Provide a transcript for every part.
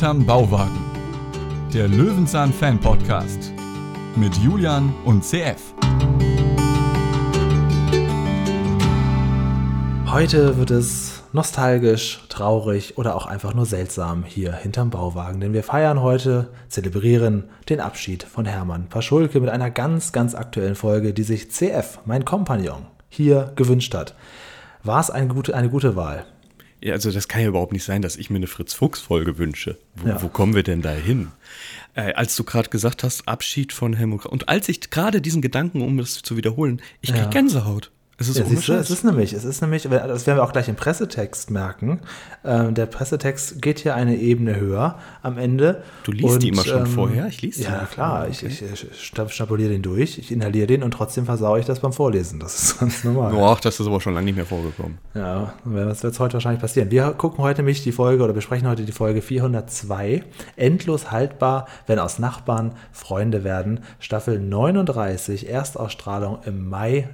Hinterm Bauwagen. Der Löwenzahn Fan Podcast mit Julian und CF. Heute wird es nostalgisch, traurig oder auch einfach nur seltsam hier hinterm Bauwagen, denn wir feiern heute, zelebrieren den Abschied von Hermann Paschulke mit einer ganz, ganz aktuellen Folge, die sich CF, mein Kompagnon, hier gewünscht hat. War es eine gute, eine gute Wahl? Ja, also das kann ja überhaupt nicht sein, dass ich mir eine Fritz-Fuchs-Folge wünsche. Wo, Ja. wo kommen wir denn da hin? Äh, als du gerade gesagt hast, Abschied von Helmut Kohl. Und als ich gerade diesen Gedanken, um das zu wiederholen, ich krieg Ja. Gänsehaut. Es ist Ja, siehst du, es ist nämlich, es ist nämlich, das werden wir auch gleich im Pressetext merken. Ähm, der Pressetext geht hier eine Ebene höher am Ende. Du liest die Und, immer schon vorher? Ich lese die Ja, klar. vorher, Ich, ich, ich schnabuliere den durch, ich inhaliere den und trotzdem versaue ich das beim Vorlesen. Das ist ganz normal. Boah, das ist aber schon lange nicht mehr vorgekommen. Ja, was wird heute wahrscheinlich passieren? Wir gucken heute nämlich die Folge oder besprechen heute die Folge 402. Endlos haltbar, wenn aus Nachbarn Freunde werden. Staffel 39, Erstausstrahlung im Mai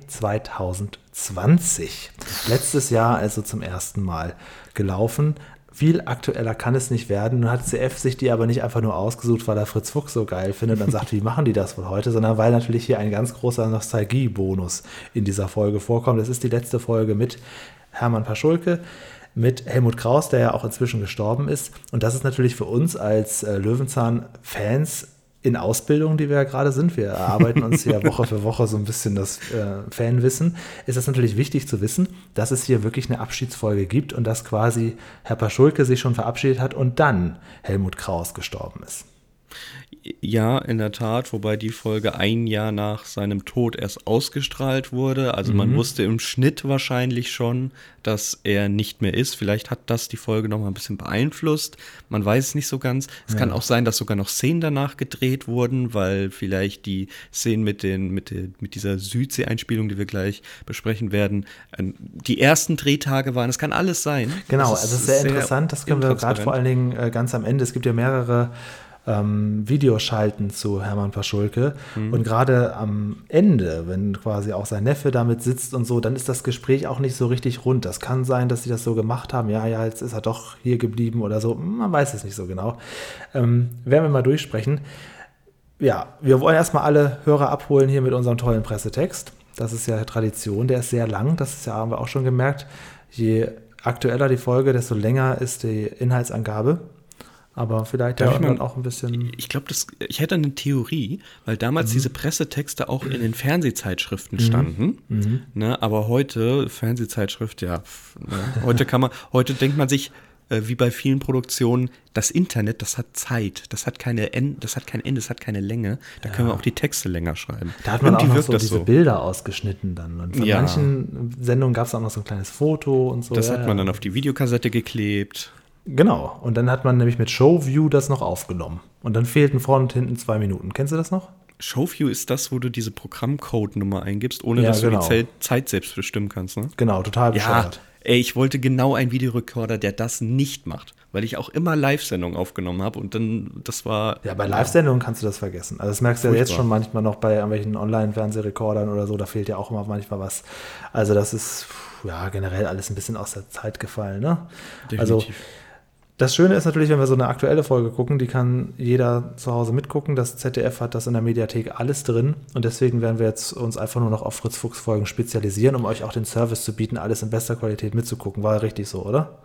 2020. Letztes Jahr also zum ersten Mal gelaufen. Viel aktueller kann es nicht werden. Nun hat CF sich die aber nicht einfach nur ausgesucht, weil er Fritz Fuchs so geil findet und sagt, wie machen die das wohl heute, sondern weil natürlich hier ein ganz großer Nostalgie-Bonus in dieser Folge vorkommt. Das ist die letzte Folge mit Hermann Paschulke, mit Helmut Kraus, der ja auch inzwischen gestorben ist. Und das ist natürlich für uns als äh, Löwenzahn-Fans in Ausbildung, die wir ja gerade sind, wir erarbeiten uns ja Woche für Woche so ein bisschen das äh, Fanwissen, ist es natürlich wichtig zu wissen, dass es hier wirklich eine Abschiedsfolge gibt und dass quasi Herr Paschulke sich schon verabschiedet hat und dann Helmut Kraus gestorben ist. Ja, in der Tat, wobei die Folge ein Jahr nach seinem Tod erst ausgestrahlt wurde. Also man wusste im Schnitt wahrscheinlich schon, dass er nicht mehr ist. Vielleicht hat das die Folge noch mal ein bisschen beeinflusst. Man weiß es nicht so ganz. Es kann auch sein, dass sogar noch Szenen danach gedreht wurden, weil vielleicht die Szenen mit, den, mit, den, mit dieser Südsee-Einspielung, die wir gleich besprechen werden, äh, die ersten Drehtage waren. Es kann alles sein. Genau, also es ist sehr, interessant. Das können wir gerade vor allen Dingen äh, ganz am Ende. Es gibt ja mehrere ähm, Videoschalten zu Hermann Paschulke. Mhm. Und gerade am Ende, wenn quasi auch sein Neffe damit sitzt und so, dann ist das Gespräch auch nicht so richtig rund. Das kann sein, dass sie das so gemacht haben. Ja, ja, jetzt ist er doch hier geblieben oder so. Man weiß es nicht so genau. Ähm, werden wir mal durchsprechen. Ja, wir wollen erstmal alle Hörer abholen hier mit unserem tollen Pressetext. Das ist ja Tradition, der ist sehr lang, das ist ja, haben wir auch schon gemerkt. Je aktueller die Folge, desto länger ist die Inhaltsangabe. Aber vielleicht Darf ja dann auch ein bisschen. Ich glaube, ich hätte eine Theorie, weil damals diese Pressetexte auch in den Fernsehzeitschriften standen. Ne, aber heute, Fernsehzeitschrift, ja, ne, heute kann man, heute denkt man sich, äh, wie bei vielen Produktionen, das Internet, das hat Zeit, das hat keine End, das hat kein Ende, das hat keine Länge. Da können wir auch die Texte länger schreiben. Da hat man Irgendwie auch noch so diese Bilder ausgeschnitten dann. Und von Ja. manchen Sendungen gab es auch noch so ein kleines Foto und so. Das ja, hat man ja. dann auf die Videokassette geklebt. Genau. Und dann hat man nämlich mit Showview das noch aufgenommen. Und dann fehlten vorne und hinten zwei Minuten. Kennst du das noch? Showview ist das, wo du diese Programmcode-Nummer eingibst, ohne Ja, dass genau. du die Zeit, Zeit selbst bestimmen kannst. Ne? Genau, total Ja, bescheuert. ey, ich wollte genau einen Videorekorder, der das nicht macht, weil ich auch immer Live-Sendungen aufgenommen habe und dann, das war. Ja, bei Live-Sendungen kannst du das vergessen. Also das merkst du ja jetzt schon manchmal noch bei irgendwelchen Online-Fernsehrekordern oder so, da fehlt ja auch immer manchmal was. Also das ist ja generell alles ein bisschen aus der Zeit gefallen. Ne? Also Definitiv. Das Schöne ist natürlich, wenn wir so eine aktuelle Folge gucken, die kann jeder zu Hause mitgucken. Das ZDF hat das in der Mediathek alles drin und deswegen werden wir jetzt uns einfach nur noch auf Fritz Fuchs Folgen spezialisieren, um euch auch den Service zu bieten, alles in bester Qualität mitzugucken. War ja richtig so, oder?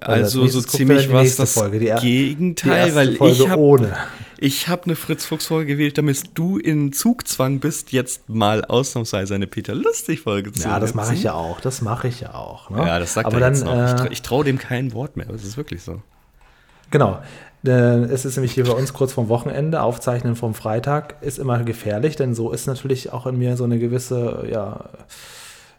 Also als so ziemlich was das Folge, die Gegenteil, die weil Folge ich habe ohne. Ich habe eine Fritz Fuchs Folge gewählt, damit du in Zugzwang bist, jetzt mal ausnahmsweise eine Peter Lustig Folge zu Ja, das mache ich ja auch. Das mache ich ja auch. Ne? Ja, das sagt Aber er dann, jetzt noch. ich äh, tra- ich traue dem kein Wort mehr, das ist wirklich so. Genau. Äh, Es ist nämlich hier bei uns kurz vorm Wochenende, Aufzeichnen vom Freitag ist immer gefährlich, denn so ist natürlich auch in mir so eine gewisse ja,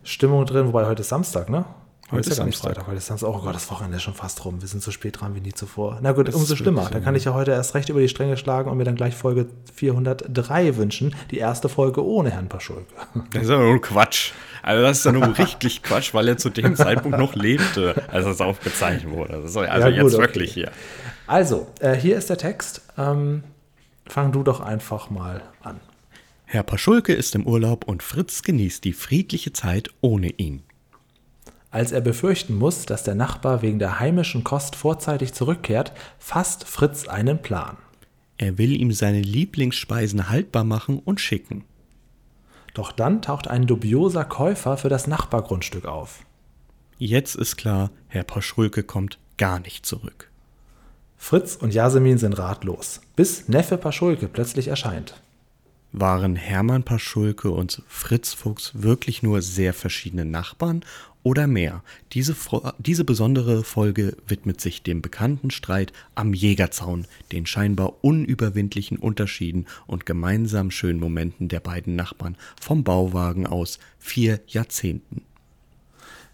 Stimmung drin, wobei heute ist Samstag, ne? Heute ist gar nicht Samstag. Freitag, heute ist Samstag. Oh Gott, das Wochenende ist schon fast rum. Wir sind so spät dran wie nie zuvor. Na gut, Das umso ist schlimmer. Da kann ich ja heute erst recht über die Stränge schlagen und mir dann gleich Folge 403 wünschen. Die erste Folge ohne Herrn Paschulke. Das ist ja nur Quatsch. Also das ist ja nur richtig Quatsch, weil er zu dem Zeitpunkt noch lebte, als es aufgezeichnet wurde. Also, also Ja, gut, jetzt okay. wirklich hier. Also, äh, hier ist der Text. Ähm, fang du doch einfach mal an. Herr Paschulke ist im Urlaub und Fritz genießt die friedliche Zeit ohne ihn. Als er befürchten muss, dass der Nachbar wegen der heimischen Kost vorzeitig zurückkehrt, fasst Fritz einen Plan. Er will ihm seine Lieblingsspeisen haltbar machen und schicken. Doch dann taucht ein dubioser Käufer für das Nachbargrundstück auf. Jetzt ist klar, Herr Paschulke kommt gar nicht zurück. Fritz und Jasemin sind ratlos, bis Neffe Paschulke plötzlich erscheint. Waren Hermann Paschulke und Fritz Fuchs wirklich nur sehr verschiedene Nachbarn oder mehr? Diese, diese besondere Folge widmet sich dem bekannten Streit am Jägerzaun, den scheinbar unüberwindlichen Unterschieden und gemeinsamen schönen Momenten der beiden Nachbarn vom Bauwagen aus vier Jahrzehnten.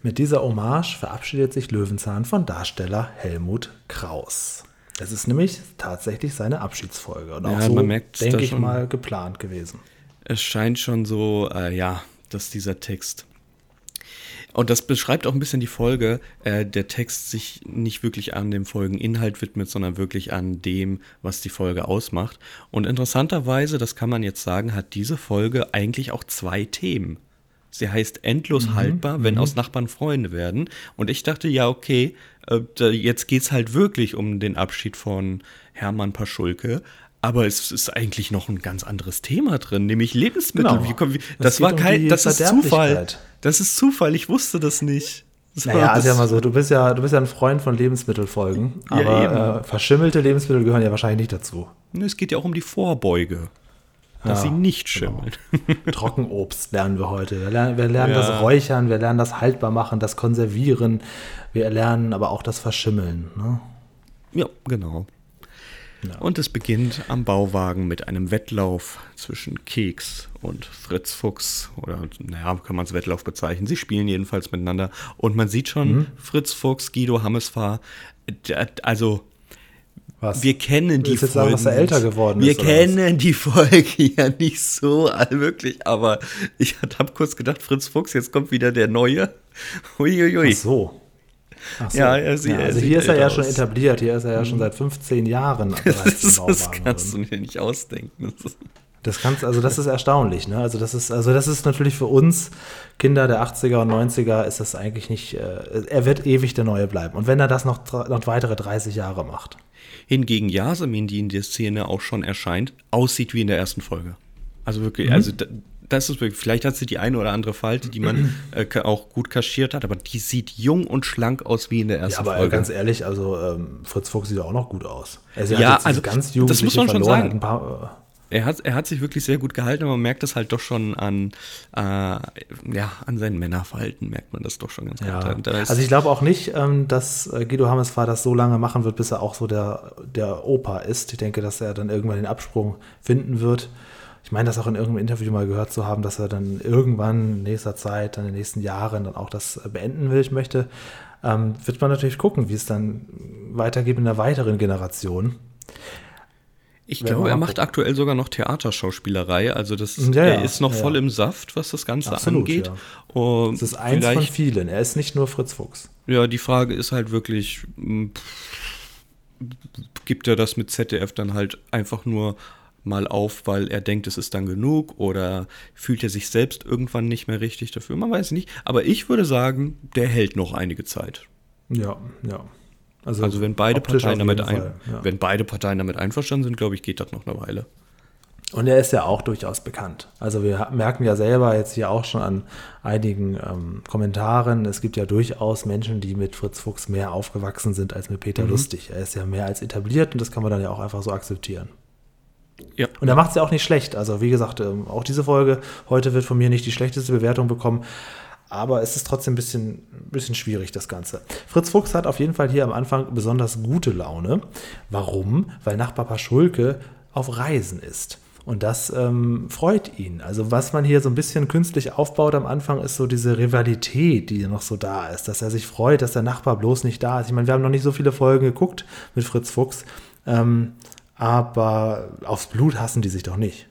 Mit dieser Hommage verabschiedet sich Löwenzahn von Darsteller Helmut Kraus. Es ist nämlich tatsächlich seine Abschiedsfolge und auch Ja, so, denke ich schon. mal, geplant gewesen. Es scheint schon so, äh, ja, dass dieser Text. Und das beschreibt auch ein bisschen die Folge, äh, der Text sich nicht wirklich an dem Folgeninhalt widmet, sondern wirklich an dem, was die Folge ausmacht. Und interessanterweise, das kann man jetzt sagen, hat diese Folge eigentlich auch zwei Themen. Sie heißt endlos haltbar, wenn aus Nachbarn Freunde werden. Und ich dachte, ja, okay, äh, jetzt geht's halt wirklich um den Abschied von Hermann Paschulke. Aber es ist eigentlich noch ein ganz anderes Thema drin, nämlich Lebensmittel. Genau. Wie, kommen- Es das war um kein, das ist Zufall. Das ist Zufall. Ich wusste das nicht. Das Naja, war- ist ja das- mal so, du bist ja, du bist ja ein Freund von Lebensmittelfolgen, Ja, aber äh, verschimmelte Lebensmittel gehören ja wahrscheinlich nicht dazu. Es geht ja auch um die Vorbeuge. Dass Ja, sie nicht genau. schimmeln. Trockenobst lernen wir heute. Wir lernen, wir lernen Ja. das Räuchern, wir lernen das Haltbarmachen, das Konservieren. Wir lernen aber auch das Verschimmeln. Ne? Ja, genau. Ja. Und es beginnt am Bauwagen mit einem Wettlauf zwischen Keks und Fritz Fuchs. Oder, naja, kann man es Wettlauf bezeichnen. Sie spielen jedenfalls miteinander. Und man sieht schon, Mhm. Fritz Fuchs, Guido Hammesfahr, also Was? wir kennen die jetzt sagen, dass er älter geworden wir ist, kennen die Folge ja nicht so wirklich, aber ich habe kurz gedacht, Fritz Fuchs, jetzt kommt wieder der Neue. Uiuiui. Ach so. Ja, er sieht- er also hier ist er ja älter schon aus. etabliert. Hier ist er ja schon seit 15 Jahren Das, das kannst du dir nicht ausdenken. Das kannst, also das ist erstaunlich, ne? Also das ist, also das ist natürlich für uns Kinder der 80er und 90er ist das eigentlich nicht, äh, er wird ewig der Neue bleiben. Und wenn er das noch, noch weitere 30 Jahre macht. Hingegen Yasemin, die in der Szene auch schon erscheint, aussieht wie in der ersten Folge. Also wirklich, Mhm. also da- das ist wirklich, vielleicht hat sie die eine oder andere Falte, die man äh, auch gut kaschiert hat, aber die sieht jung und schlank aus wie in der Ja, ersten aber Folge. ganz ehrlich, also ähm, Fritz Fuchs sieht auch noch gut aus. Also er Ja, also ganz das jugendliche muss man schon sagen. paar, Er hat, er hat sich wirklich sehr gut gehalten, aber man merkt das halt doch schon an, äh, ja, an seinen Männerverhalten, merkt man das doch schon ganz äh, ja. gut. Also ich glaube auch nicht, ähm, dass äh, Guido Hammesfahr das so lange machen wird, bis er auch so der, der Opa ist. Ich denke, dass er dann irgendwann den Absprung finden wird. Ich meine, das auch in irgendeinem Interview mal gehört zu haben, dass er dann irgendwann in nächster Zeit, dann in den nächsten Jahren dann auch das äh, beenden will. Ich möchte, ähm, wird man natürlich gucken, wie es dann weitergeht in der weiteren Generation. Ich wir glaube, er macht gucken. aktuell sogar noch Theaterschauspielerei. Also das Ja, er ja, ist noch ja, voll im Saft, was das Ganze Absolut, angeht. ja. Und Es ist eins von vielen. Er ist nicht nur Fritz Fuchs. ja, die Frage ist halt wirklich, mh, gibt er das mit ZDF dann halt einfach nur mal auf, weil er denkt, es ist dann genug oder fühlt er sich selbst irgendwann nicht mehr richtig dafür? Man weiß nicht. Aber ich würde sagen, der hält noch einige Zeit. Ja, ja. Also wenn beide Parteien damit ein, Fall, ja. wenn beide Parteien damit einverstanden sind, glaube ich, geht das noch eine Weile. Und er ist ja auch durchaus bekannt. Also wir merken ja selber jetzt hier auch schon an einigen ähm, Kommentaren, es gibt ja durchaus Menschen, die mit Fritz Fuchs mehr aufgewachsen sind als mit Peter Lustig. Er ist ja mehr als etabliert und das kann man dann ja auch einfach so akzeptieren. Ja. Und er macht es ja auch nicht schlecht. Also wie gesagt, ähm, auch diese Folge heute wird von mir nicht die schlechteste Bewertung bekommen. Aber es ist trotzdem ein bisschen, ein bisschen schwierig, das Ganze. Fritz Fuchs hat auf jeden Fall hier am Anfang besonders gute Laune. Warum? Weil Nachbar Paschulke auf Reisen ist. Und das ähm, freut ihn. Also was man hier so ein bisschen künstlich aufbaut am Anfang, ist so diese Rivalität, die noch so da ist. Dass er sich freut, dass der Nachbar bloß nicht da ist. Ich meine, wir haben noch nicht so viele Folgen geguckt mit Fritz Fuchs. Ähm, aber aufs Blut hassen die sich doch nicht.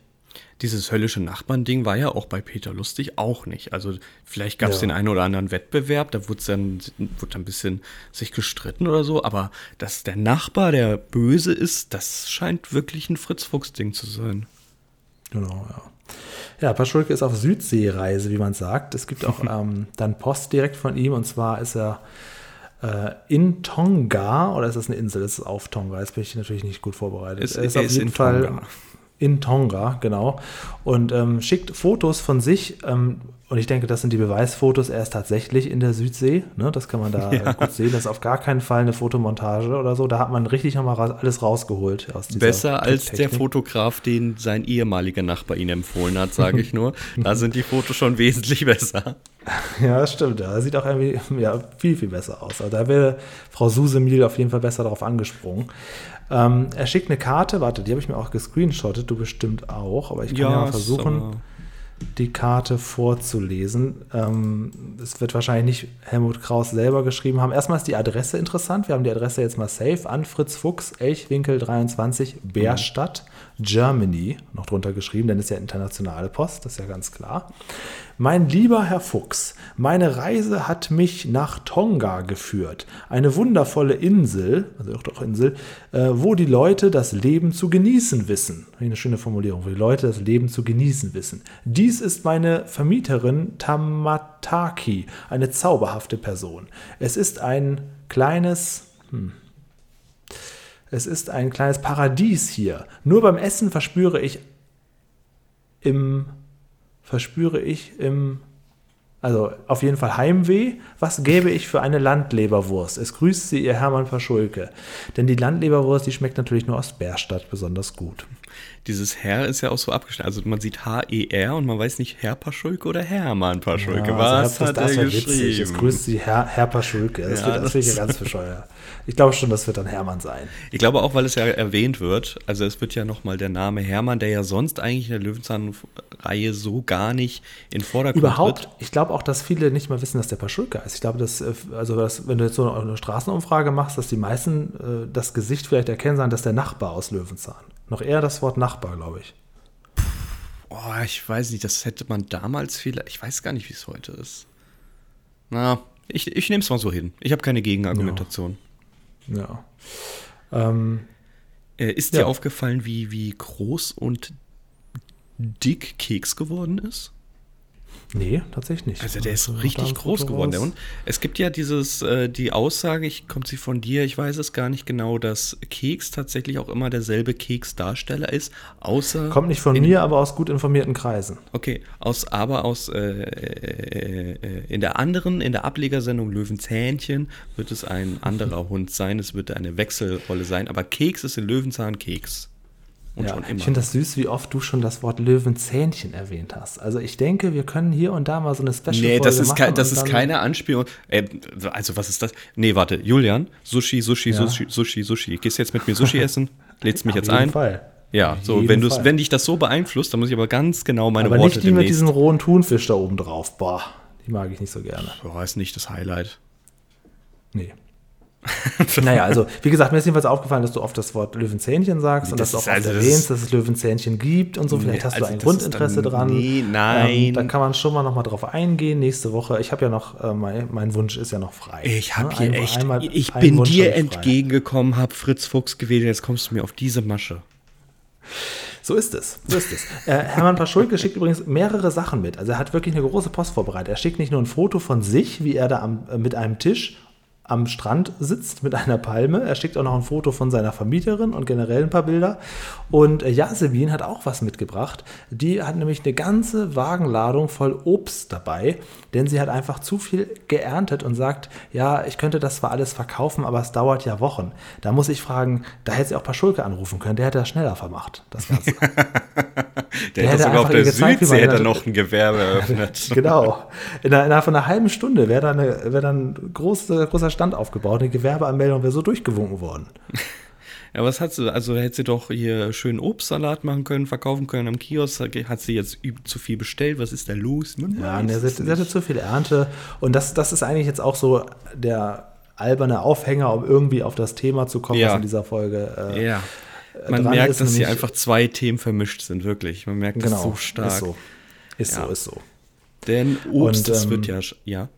Dieses höllische Nachbarn-Ding war ja auch bei Peter Lustig auch nicht. Also vielleicht gab es Ja. den einen oder anderen Wettbewerb, da wurde dann, wurde dann ein bisschen sich gestritten oder so, aber dass der Nachbar der Böse ist, das scheint wirklich ein Fritz-Fuchs-Ding zu sein. Genau, ja. Ja, Paschulke ist auf Südseereise, wie man sagt. Es gibt auch ähm, dann Post direkt von ihm und zwar ist er in Tonga oder ist das eine Insel? Das ist auf Tonga. Jetzt bin ich natürlich nicht gut vorbereitet. Es, er ist er auf jeden Fall Tonga. In Tonga, genau. Und ähm, schickt Fotos von sich. Ähm, und ich denke, das sind die Beweisfotos. Er ist tatsächlich in der Südsee. Ne? Das kann man da Ja. gut sehen. Das ist auf gar keinen Fall eine Fotomontage oder so. Da hat man richtig nochmal ra alles rausgeholt Besser als der. Fotograf, den sein ehemaliger Nachbar ihn empfohlen hat, sage ich nur. Da sind die Fotos schon wesentlich besser. Ja, das stimmt. Das sieht auch irgendwie ja, viel, viel besser aus. Also da wäre Frau Susemil auf jeden Fall besser darauf angesprungen. Ähm, er schickt eine Karte, warte, die habe ich mir auch gescreenshottet, du bestimmt auch, aber ich kann ja, mal ist versuchen, aber- die Karte vorzulesen. Ähm, Es wird wahrscheinlich nicht Helmut Kraus selber geschrieben haben. Erstmal ist die Adresse interessant. Wir haben die Adresse jetzt mal safe an Fritz Fuchs, Elchwinkel 23, Bärstadt, Germany, noch drunter geschrieben, denn es ist ja internationale Post, das ist ja ganz klar. Mein lieber Herr Fuchs, meine Reise hat mich nach Tonga geführt. Eine wundervolle Insel, also auch doch Insel, äh, wo die Leute das Leben zu genießen wissen. Eine schöne Formulierung, wo die Leute das Leben zu genießen wissen. Dies ist meine Vermieterin Tamataki, eine zauberhafte Person. Es ist ein kleines, hm, es ist ein kleines Paradies hier. Nur beim Essen verspüre ich im verspüre ich im also auf jeden Fall Heimweh. Was gäbe ich für eine Landleberwurst? Es grüßt sie ihr Hermann Verschulke. Denn die Landleberwurst, die schmeckt natürlich nur aus Bärstadt besonders gut. Dieses Herr ist ja auch so abgeschnitten. Also man sieht H-E-R und man weiß nicht Herr Paschulke oder Hermann Paschulke. Ja, Was also hat das, er wäre witzig. Es geschrieben? grüßt sie Herr, Herr Paschulke. Das, Ja, wird, das das- finde ich ja ganz bescheuert. Ich glaube schon, das wird dann Hermann sein. Ich glaube auch, weil es ja erwähnt wird. Also es wird ja nochmal der Name Hermann, der ja sonst eigentlich in der Löwenzahn-Reihe so gar nicht in Vordergrund Überhaupt, tritt. ich glaube auch, dass viele nicht mal wissen, dass der Paschulke ist. Ich glaube, dass, äh, also dass, wenn du jetzt so eine, Straßenumfrage machst, dass die meisten äh, das Gesicht vielleicht erkennen, sagen, das ist der Nachbar aus Löwenzahn. Noch eher das Wort Nachbar, glaube ich. Oh, ich weiß nicht, das hätte man damals vielleicht. Ich weiß gar nicht, wie es heute ist. Na, ich, ich nehme es mal so hin. Ich habe keine Gegenargumentation. Ja. Ähm, Äh, ist Ja. dir aufgefallen, wie, wie groß und dick Keks geworden ist? Nee, tatsächlich nicht. Also der ist du richtig groß geworden. Hund. Es gibt ja dieses, äh, die Aussage, ich kommt sie von dir, ich weiß es gar nicht genau, dass Keks tatsächlich auch immer derselbe Keksdarsteller ist, außer. Kommt nicht von in, mir, aber aus gut informierten Kreisen. Okay, aus, aber aus äh, äh, äh, in der anderen, in der Ablegersendung Löwenzähnchen wird es ein anderer Hund sein. Es wird eine Wechselrolle sein, aber Keks ist in Löwenzahn Keks. Und Ja, schon immer. ich finde das süß, wie oft du schon das Wort Löwenzähnchen erwähnt hast. Also ich denke, wir können hier und da mal so eine Special Nee, das Folge ist, machen kein, das ist keine Anspielung. Äh, also, was ist das? Nee, warte, Julian, Sushi, Sushi, Ja. Sushi, Sushi, Sushi. Gehst du jetzt mit mir Sushi essen? Lädst mich Auf jetzt jeden ein? Fall. Ja, Auf so, wenn, Fall. wenn dich das so beeinflusst, dann muss ich aber ganz genau meine Aber Worte nicht die mit demnächst. diesem rohen Thunfisch da oben drauf. Boah, die mag ich nicht so gerne. Boah, ist nicht das Highlight. Nee. naja, also wie gesagt, mir ist jedenfalls aufgefallen, dass du oft das Wort Löwenzähnchen sagst und Das dass du auch also erwähnst, dass es Löwenzähnchen gibt und so. Vielleicht Nee, hast also du ein das ist Grundinteresse dann- dran. nee, nein. Ähm, da kann man schon mal nochmal drauf eingehen. Nächste Woche, ich habe ja noch, äh, mein, mein Wunsch ist ja noch frei. Ich habe Ne? hier Ein- echt, einmal- ich bin Wunsch dir habe entgegengekommen, hab Fritz Fuchs gewählt, jetzt kommst du mir auf diese Masche. So ist es. So ist es. Äh, Hermann Paschulke schickt übrigens mehrere Sachen mit. Also er hat wirklich eine große Post vorbereitet. Er schickt nicht nur ein Foto von sich, wie er da am, äh, mit einem Tisch am Strand sitzt mit einer Palme. Er schickt auch noch ein Foto von seiner Vermieterin und generell ein paar Bilder. Und Jasmin hat auch was mitgebracht. Die hat nämlich eine ganze Wagenladung voll Obst dabei, denn sie hat einfach zu viel geerntet und sagt, ja, ich könnte das zwar alles verkaufen, aber es dauert ja Wochen. Da muss ich fragen, da hätte sie auch Paschulke anrufen können, der hätte das schneller vermacht, das Ganze. Der, hätte hätte sogar auf der gezeigt, Südsee hätte das- noch ein Gewerbe eröffnet. Genau. Innerhalb von einer halben Stunde wäre da, eine, wäre da ein große, großer Stand aufgebaut, eine Gewerbeanmeldung wäre so durchgewunken worden. Ja, was hat sie? Also hätte sie doch hier schön Obstsalat machen können, verkaufen können am Kiosk. Hat sie jetzt zu viel bestellt? Was ist da los? Man Ja, ne, sie, sie hatte zu viel Ernte. Und das, das ist eigentlich jetzt auch so der alberne Aufhänger, um irgendwie auf das Thema zu kommen, Ja. was in dieser Folge äh, Ja. Man dran merkt, ist dass hier einfach zwei Themen vermischt sind, wirklich. Man merkt das genau so stark. Ist so. Ist Ja. so, ist so. Denn Obst, Und, das ähm, wird ja. Ja.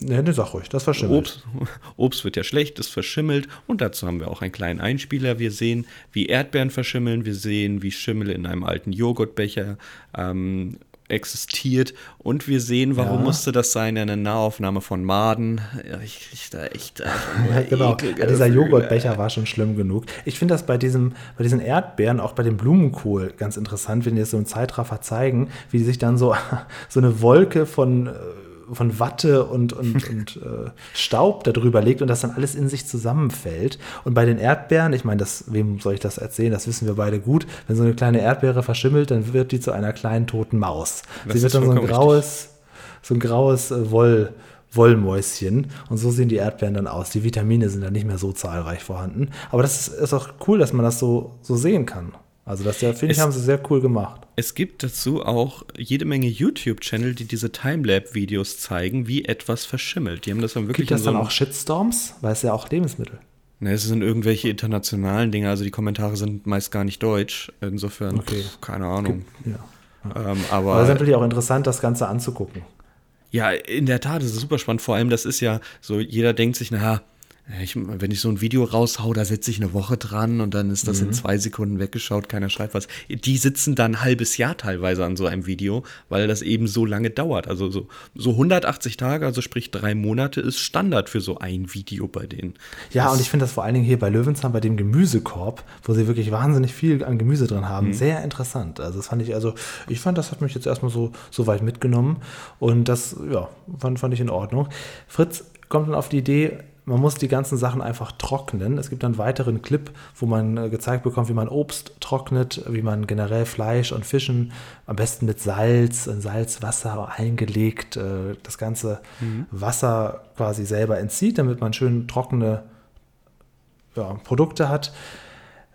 Ne, ne, sag ruhig, das verschimmelt. Obst, Obst wird ja schlecht, es verschimmelt und dazu haben wir auch einen kleinen Einspieler. Wir sehen, wie Erdbeeren verschimmeln, wir sehen, wie Schimmel in einem alten Joghurtbecher ähm, existiert und wir sehen, warum Ja. musste das sein, eine Nahaufnahme von Maden. Ich krieg da echt nur Ja, genau. Ja, dieser. Joghurtbecher war schon schlimm genug. Ich finde das bei, diesem, bei diesen Erdbeeren, auch bei dem Blumenkohl, ganz interessant, wenn die das so im Zeitraffer zeigen, wie sich dann so, so eine Wolke von, äh, von Watte und, und, und äh, Staub darüber legt und das dann alles in sich zusammenfällt. Und bei den Erdbeeren, ich meine, das, wem soll ich das erzählen? Das wissen wir beide gut. Wenn so eine kleine Erdbeere verschimmelt, dann wird die zu einer kleinen toten Maus. Das Sie wird dann so ein graues, so ein graues äh, Woll, Wollmäuschen. Und so sehen die Erdbeeren dann aus. Die Vitamine sind dann nicht mehr so zahlreich vorhanden. Aber das ist, ist auch cool, dass man das so, so sehen kann. Also das ja, finde ich, Es- haben sie sehr cool gemacht. Es gibt dazu auch jede Menge YouTube-Channel, die diese Timelap-Videos zeigen, wie etwas verschimmelt. Die haben das dann wirklich Gibt das so dann auch Shitstorms? Weil es ja auch Lebensmittel. Ne, es sind irgendwelche internationalen Dinge, also die Kommentare sind meist gar nicht deutsch. Insofern, Okay. pff, keine Ahnung. Ja. Ähm, Aber es ist natürlich auch interessant, das Ganze anzugucken. ja, in der Tat, das ist super spannend. Vor allem, das ist ja so, jeder denkt sich, naja, ich, wenn ich so ein Video raushau, da sitze ich eine Woche dran und dann ist das Mhm. in zwei Sekunden weggeschaut, keiner schreibt was. Die sitzen dann ein halbes Jahr teilweise an so einem Video, weil das eben so lange dauert. Also so, so 180 Tage, also sprich drei Monate, ist Standard für so ein Video bei denen. Ja, und ich finde das vor allen Dingen hier bei Löwenzahn, bei dem Gemüsekorb, wo sie wirklich wahnsinnig viel an Gemüse drin haben, Mhm. sehr interessant. Also das fand ich, also ich fand, das hat mich jetzt erstmal so, so weit mitgenommen und das, ja, fand, fand ich in Ordnung. Fritz kommt dann auf die Idee, man muss die ganzen Sachen einfach trocknen. Es gibt einen weiteren Clip, wo man äh, gezeigt bekommt, wie man Obst trocknet, wie man generell Fleisch und Fischen am besten mit Salz, in Salzwasser eingelegt, äh, das ganze Wasser quasi selber entzieht, damit man schön trockene ja, Produkte hat,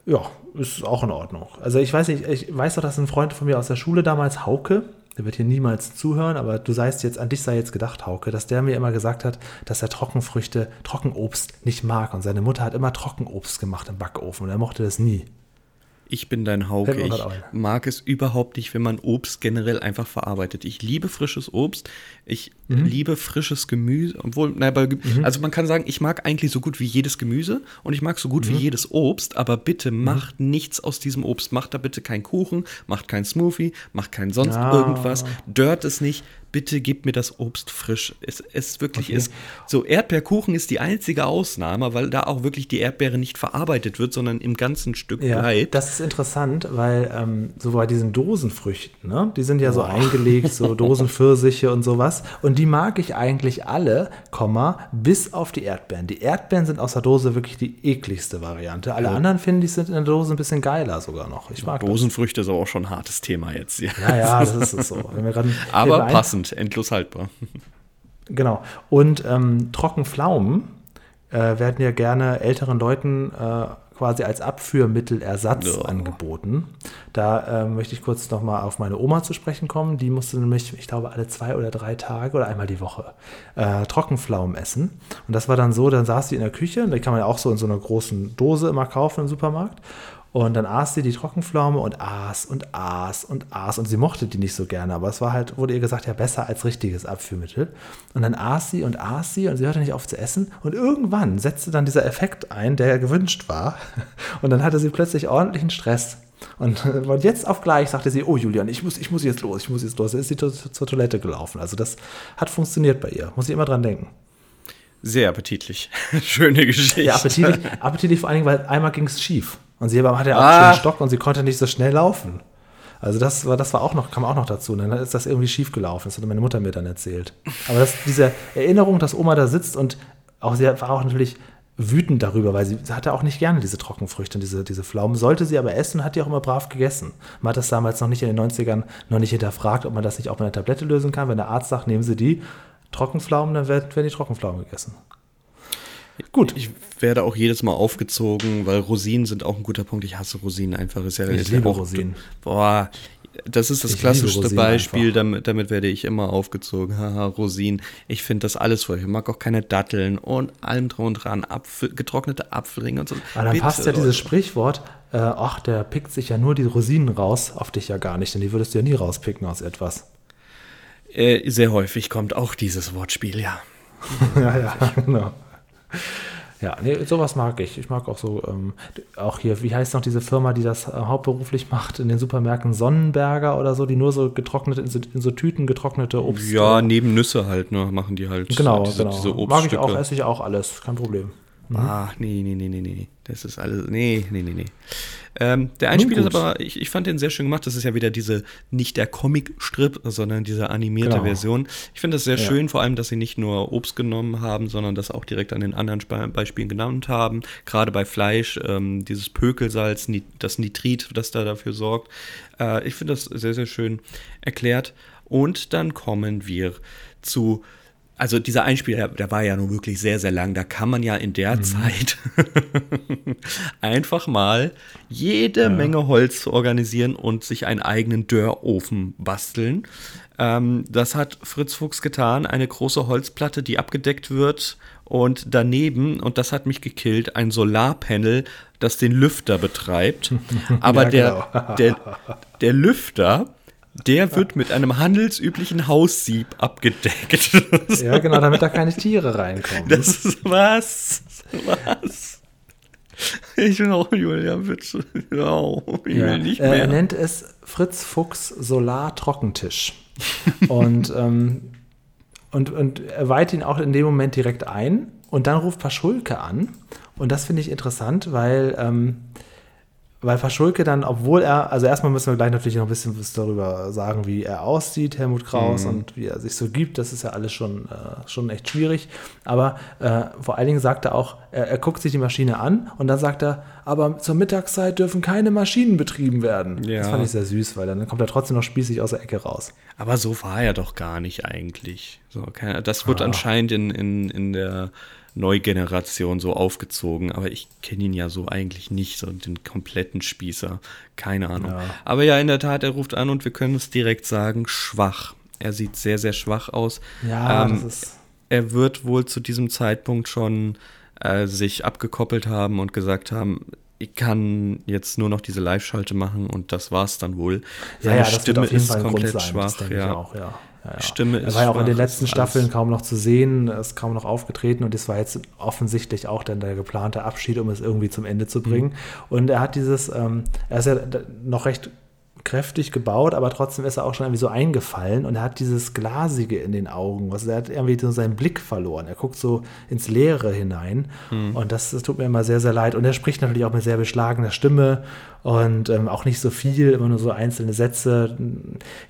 ja, ist auch in Ordnung. Also ich weiß nicht, ich weiß doch, dass ein Freund von mir aus der Schule damals, Hauke, der wird hier niemals zuhören, aber du seist jetzt, an dich sei jetzt gedacht, Hauke, dass der mir immer gesagt hat, dass er Trockenfrüchte, Trockenobst nicht mag. Und seine Mutter hat immer Trockenobst gemacht im Backofen und er mochte das nie. Ich bin dein Hauke. Ich mag es überhaupt nicht, wenn man Obst generell einfach verarbeitet. Ich liebe frisches Obst. Ich Mhm. liebe frisches Gemüse. Obwohl, naja, bei, Ge- also man kann sagen, ich mag eigentlich so gut wie jedes Gemüse und ich mag so Mhm. gut wie jedes Obst, aber bitte macht nichts aus diesem Obst. Macht da bitte keinen Kuchen, macht keinen Smoothie, macht kein sonst Ja. irgendwas. Dört es nicht. Bitte gib mir das Obst frisch. Es, es wirklich Okay. ist. So, Erdbeerkuchen ist die einzige Ausnahme, weil da auch wirklich die Erdbeere nicht verarbeitet wird, sondern im ganzen Stück Ja, bleibt. das ist interessant, weil ähm, so bei diesen Dosenfrüchten, ne, die sind ja so eingelegt, so Dosenpfirsiche und sowas. Und die mag ich eigentlich alle, Komma, bis auf die Erdbeeren. Die Erdbeeren sind aus der Dose wirklich die ekligste Variante. Alle anderen finde ich sind in der Dose ein bisschen geiler sogar noch. Ich mag Dosenfrüchte ist aber auch schon ein hartes Thema jetzt. Ja. das. Ja, ja, das ist es so. Wenn wir gerade- aber wir passend, endlos haltbar. Genau. Und ähm, Trockenpflaumen äh, werden ja gerne älteren Leuten äh, quasi als Abführmittelersatz Ja. angeboten. Da ähm, möchte ich kurz nochmal auf meine Oma zu sprechen kommen. Die musste nämlich, ich glaube, alle zwei oder drei Tage oder einmal die Woche äh, Trockenpflaumen essen. Und das war dann so, dann saß sie in der Küche, und die kann man ja auch so in so einer großen Dose immer kaufen im Supermarkt. Und dann aß sie die Trockenpflaume und aß und aß und aß. Und sie mochte die nicht so gerne, aber es war halt, wurde ihr gesagt, ja, besser als richtiges Abführmittel. Und dann aß sie und aß sie und sie hörte nicht auf zu essen. Und irgendwann setzte dann dieser Effekt ein, der ja gewünscht war. Und dann hatte sie plötzlich ordentlichen Stress. Und von jetzt auf gleich sagte sie, oh Julian, ich muss, ich muss jetzt los, ich muss jetzt los. Dann ist sie zur, zur Toilette gelaufen. Also das hat funktioniert bei ihr. Muss ich immer dran denken. Sehr appetitlich. Schöne Geschichte. Ja, appetitlich, appetitlich vor allen Dingen, weil einmal ging es schief. Und sie hatte ja auch Ah. einen Stock und sie konnte nicht so schnell laufen. Also das war, das war auch noch, kam auch noch dazu. Und dann ist das irgendwie schief gelaufen. Das hat meine Mutter mir dann erzählt. Aber das, diese Erinnerung, dass Oma da sitzt und auch sie war auch natürlich wütend darüber, weil sie hatte auch nicht gerne diese Trockenfrüchte und diese, diese Pflaumen. Sollte sie aber essen, hat die auch immer brav gegessen. Man hat das damals noch nicht in den 90ern noch nicht hinterfragt, ob man das nicht auch mit einer Tablette lösen kann. Wenn der Arzt sagt, nehmen Sie die Trockenpflaumen, dann werden, werden die Trockenpflaumen gegessen. Gut. Ich werde auch jedes Mal aufgezogen, weil Rosinen sind auch ein guter Punkt. Ich hasse Rosinen einfach. Ist ja, Ich liebe auch, Rosinen. Boah, das ist das Ich klassischste Beispiel, einfach. damit, damit werde ich immer aufgezogen. Haha, Rosinen. Ich finde das alles voll. Ich mag auch keine Datteln und allem drum und dran. Apfel, getrocknete Apfelringe und so. Aber dann Bitte, passt ja Leute. dieses Sprichwort, äh, ach, der pickt sich ja nur die Rosinen raus, auf dich ja gar nicht, denn die würdest du ja nie rauspicken aus etwas. Äh, sehr häufig kommt auch dieses Wortspiel, ja. ja, ja, genau. Ja, nee, sowas mag ich. Ich mag auch so, ähm, auch hier, wie heißt noch diese Firma, die das äh, hauptberuflich macht in den Supermärkten, Sonnenberger oder so, die nur so getrocknete, in so, in so Tüten getrocknete Obst. Ja, neben Nüsse halt, ne, machen die halt genau, diese, genau. diese Mag ich auch, esse ich auch alles, kein Problem. Ah, nee, nee, nee, nee, nee. Das ist alles. Nee, nee, nee, nee. Ähm, der Einspieler ist aber, ich, ich fand den sehr schön gemacht. Das ist ja wieder diese, nicht der Comic-Strip, sondern diese animierte Genau. Version. Ich finde das sehr Ja. schön, vor allem, dass sie nicht nur Obst genommen haben, sondern das auch direkt an den anderen Spe Beispielen genannt haben. Gerade bei Fleisch, ähm, dieses Pökelsalz, das Nitrit, das da dafür sorgt. Äh, ich finde das sehr, sehr schön erklärt. Und dann kommen wir zu also dieser Einspieler, der, der war ja nun wirklich sehr, sehr lang. Da kann man ja in der Zeit einfach mal jede Menge Holz organisieren und sich einen eigenen Dörrofen basteln. Ähm, das hat Fritz Fuchs getan. Eine große Holzplatte, die abgedeckt wird. Und daneben, und das hat mich gekillt, ein Solarpanel, das den Lüfter betreibt. Aber Ja, der, genau. der, der Lüfter, der wird mit einem handelsüblichen Haussieb abgedeckt. Ja, genau, damit da keine Tiere reinkommen. Das ist was? Was? Ich will auch Julia, bitte. No, ich Ja. will nicht Äh, mehr. Er nennt es Fritz Fuchs Solar-Trockentisch. und, ähm, und, und er weiht ihn auch in dem Moment direkt ein. Und dann ruft Paschulke an. Und das finde ich interessant, weil, ähm, weil Paschulke dann, obwohl er, also erstmal müssen wir gleich natürlich noch ein bisschen was darüber sagen, wie er aussieht, Helmut Kraus, und wie er sich so gibt. Das ist ja alles schon, äh, schon echt schwierig. Aber äh, vor allen Dingen sagt er auch, er, er guckt sich die Maschine an und dann sagt er, aber zur Mittagszeit dürfen keine Maschinen betrieben werden. Ja. Das fand ich sehr süß, weil dann kommt er trotzdem noch spießig aus der Ecke raus. Aber so war er doch gar nicht eigentlich. So, das wird Ah. anscheinend in, in, in der Neugeneration so aufgezogen, aber ich kenne ihn ja so eigentlich nicht, so den kompletten Spießer. Keine Ahnung. Ja. Aber ja, in der Tat, er ruft an und wir können es direkt sagen, schwach. Er sieht sehr, sehr schwach aus. Ja, Ähm, das ist. er wird wohl zu diesem Zeitpunkt schon äh, sich abgekoppelt haben und gesagt haben, ich kann jetzt nur noch diese Live-Schalte machen und das war's dann wohl. Ja, ja, das wird auf jeden Fall ein Grund sein. schwach, ja. ich auch, ja. Ja, ja. Stimme er ist war ja auch in den letzten Staffeln kaum noch zu sehen, ist kaum noch aufgetreten und das war jetzt offensichtlich auch dann der geplante Abschied, um es irgendwie zum Ende zu bringen. Mhm. Und er hat dieses, ähm, er ist ja noch recht kräftig gebaut, aber trotzdem ist er auch schon irgendwie so eingefallen und er hat dieses Glasige in den Augen. Also er hat irgendwie so seinen Blick verloren. Er guckt so ins Leere hinein Mhm. und das, das tut mir immer sehr, sehr leid. Und er spricht natürlich auch mit sehr beschlagener Stimme und ähm, auch nicht so viel, immer nur so einzelne Sätze.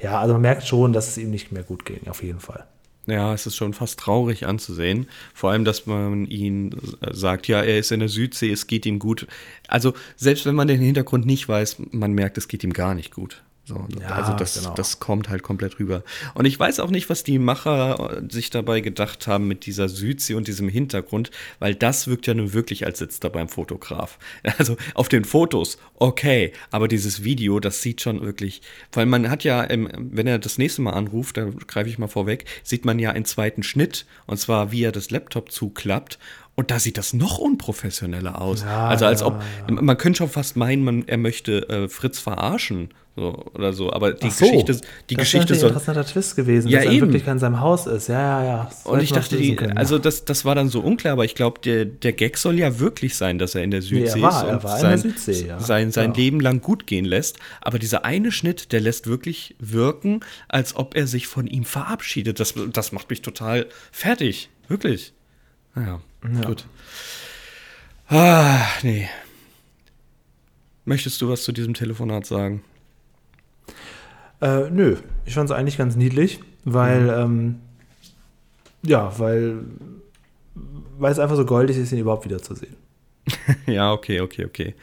Ja, also man merkt schon, dass es ihm nicht mehr gut ging, auf jeden Fall. Ja, es ist schon fast traurig anzusehen. Vor allem, dass man ihn sagt, ja, er ist in der Südsee, es geht ihm gut. Also, selbst wenn man den Hintergrund nicht weiß, man merkt, es geht ihm gar nicht gut. So, Ja, also das, genau. das kommt halt komplett rüber. Und ich weiß auch nicht, was die Macher äh, sich dabei gedacht haben mit dieser Südsee und diesem Hintergrund, weil das wirkt ja nun wirklich, als sitzt da beim Fotograf. Also auf den Fotos, okay, aber dieses Video, das sieht schon wirklich, weil man hat ja, wenn er das nächste Mal anruft, da greife ich mal vorweg, sieht man ja einen zweiten Schnitt und zwar, wie er das Laptop zuklappt. Und da sieht das noch unprofessioneller aus. Ja, also als ob, man könnte schon fast meinen, man, er möchte äh, Fritz verarschen so, oder so. Aber die so, Geschichte, die das ist Geschichte soll, ein interessanter Twist gewesen, Ja, dass er eben. wirklich in seinem Haus ist. Ja, ja, ja. Und ich dachte, die, also das, das war dann so unklar, aber ich glaube, der, der Gag soll ja wirklich sein, dass er in der Südsee war, ist er und war in sein, der Südsee, ja. sein, sein Ja. Leben lang gut gehen lässt. Aber dieser eine Schnitt, der lässt wirklich wirken, als ob er sich von ihm verabschiedet. Das, das macht mich total fertig. Wirklich. Naja, gut. Ah, nee. Möchtest du was zu diesem Telefonat sagen? Äh, nö, ich fand es eigentlich ganz niedlich, weil, ähm, ja, weil, weil es einfach so goldig ist, ihn überhaupt wiederzusehen. Ja, okay, okay, okay.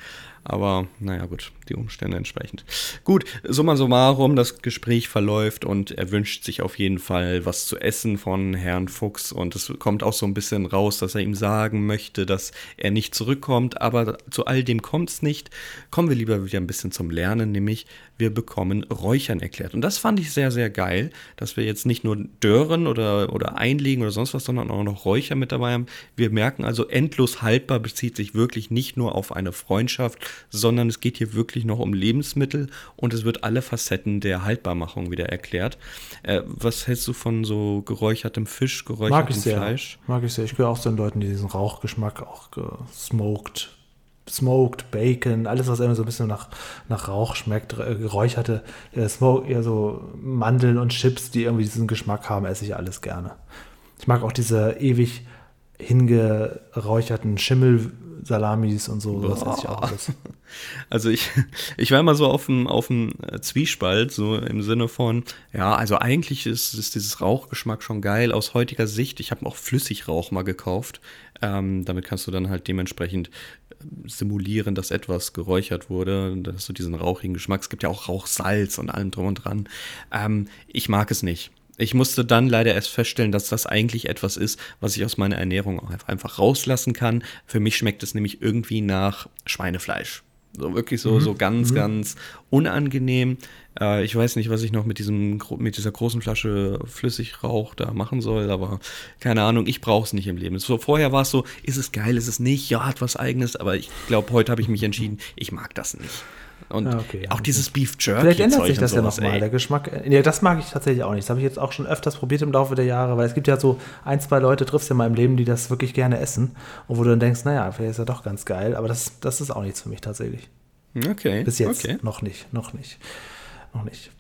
Aber naja, gut, die Umstände entsprechend. Gut, summa summarum, das Gespräch verläuft und er wünscht sich auf jeden Fall was zu essen von Herrn Fuchs und es kommt auch so ein bisschen raus, dass er ihm sagen möchte, dass er nicht zurückkommt, aber zu all dem kommt es nicht. Kommen wir lieber wieder ein bisschen zum Lernen, nämlich wir bekommen Räuchern erklärt. Und das fand ich sehr, sehr geil, dass wir jetzt nicht nur Dören oder, oder einlegen oder sonst was, sondern auch noch Räucher mit dabei haben. Wir merken also, endlos haltbar bezieht sich wirklich nicht nur auf eine Freundschaft, sondern es geht hier wirklich noch um Lebensmittel und es wird alle Facetten der Haltbarmachung wieder erklärt. Äh, was hältst du von so geräuchertem Fisch, geräuchertem Mag ich sehr. Fleisch? Mag ich sehr. Ich gehöre auch zu den Leuten, die diesen Rauchgeschmack auch smoked Smoked, Bacon, alles, was immer so ein bisschen nach, nach Rauch schmeckt, äh, geräucherte äh, Smoke, eher so Mandeln und Chips, die irgendwie diesen Geschmack haben, esse ich alles gerne. Ich mag auch diese ewig hingeräucherten Schimmelsalamis und so, das esse ich auch alles. Also ich, ich war immer so auf dem, auf dem äh, Zwiespalt, so im Sinne von, ja, also eigentlich ist, ist dieses Rauchgeschmack schon geil aus heutiger Sicht. Ich habe auch Flüssigrauch mal gekauft. Ähm, damit kannst du dann halt dementsprechend äh, simulieren, dass etwas geräuchert wurde, dass du diesen rauchigen Geschmack. Es gibt ja auch Rauchsalz und allem drum und dran. Ähm, ich mag es nicht. Ich musste dann leider erst feststellen, dass das eigentlich etwas ist, was ich aus meiner Ernährung einfach rauslassen kann. Für mich schmeckt es nämlich irgendwie nach Schweinefleisch. So wirklich so, mhm. so ganz, mhm. ganz unangenehm. Äh, ich weiß nicht, was ich noch mit, diesem, mit dieser großen Flasche Flüssigrauch da machen soll, aber keine Ahnung, ich brauche es nicht im Leben. So, vorher war es so, ist es geil, ist es nicht, ja, hat was eigenes, aber ich glaube, heute habe ich mich entschieden, ich mag das nicht. Und ah, okay, auch okay. dieses Beef Jerky. Vielleicht ändert sich das ja nochmal, der Geschmack. Ja, das mag ich tatsächlich auch nicht. Das habe ich jetzt auch schon öfters probiert im Laufe der Jahre, weil es gibt ja so ein, zwei Leute, triffst du ja mal im Leben, die das wirklich gerne essen. Und wo du dann denkst, naja, vielleicht ist ja doch ganz geil, aber das, das ist auch nichts für mich tatsächlich. Okay. Bis jetzt okay. noch nicht, noch nicht, noch nicht.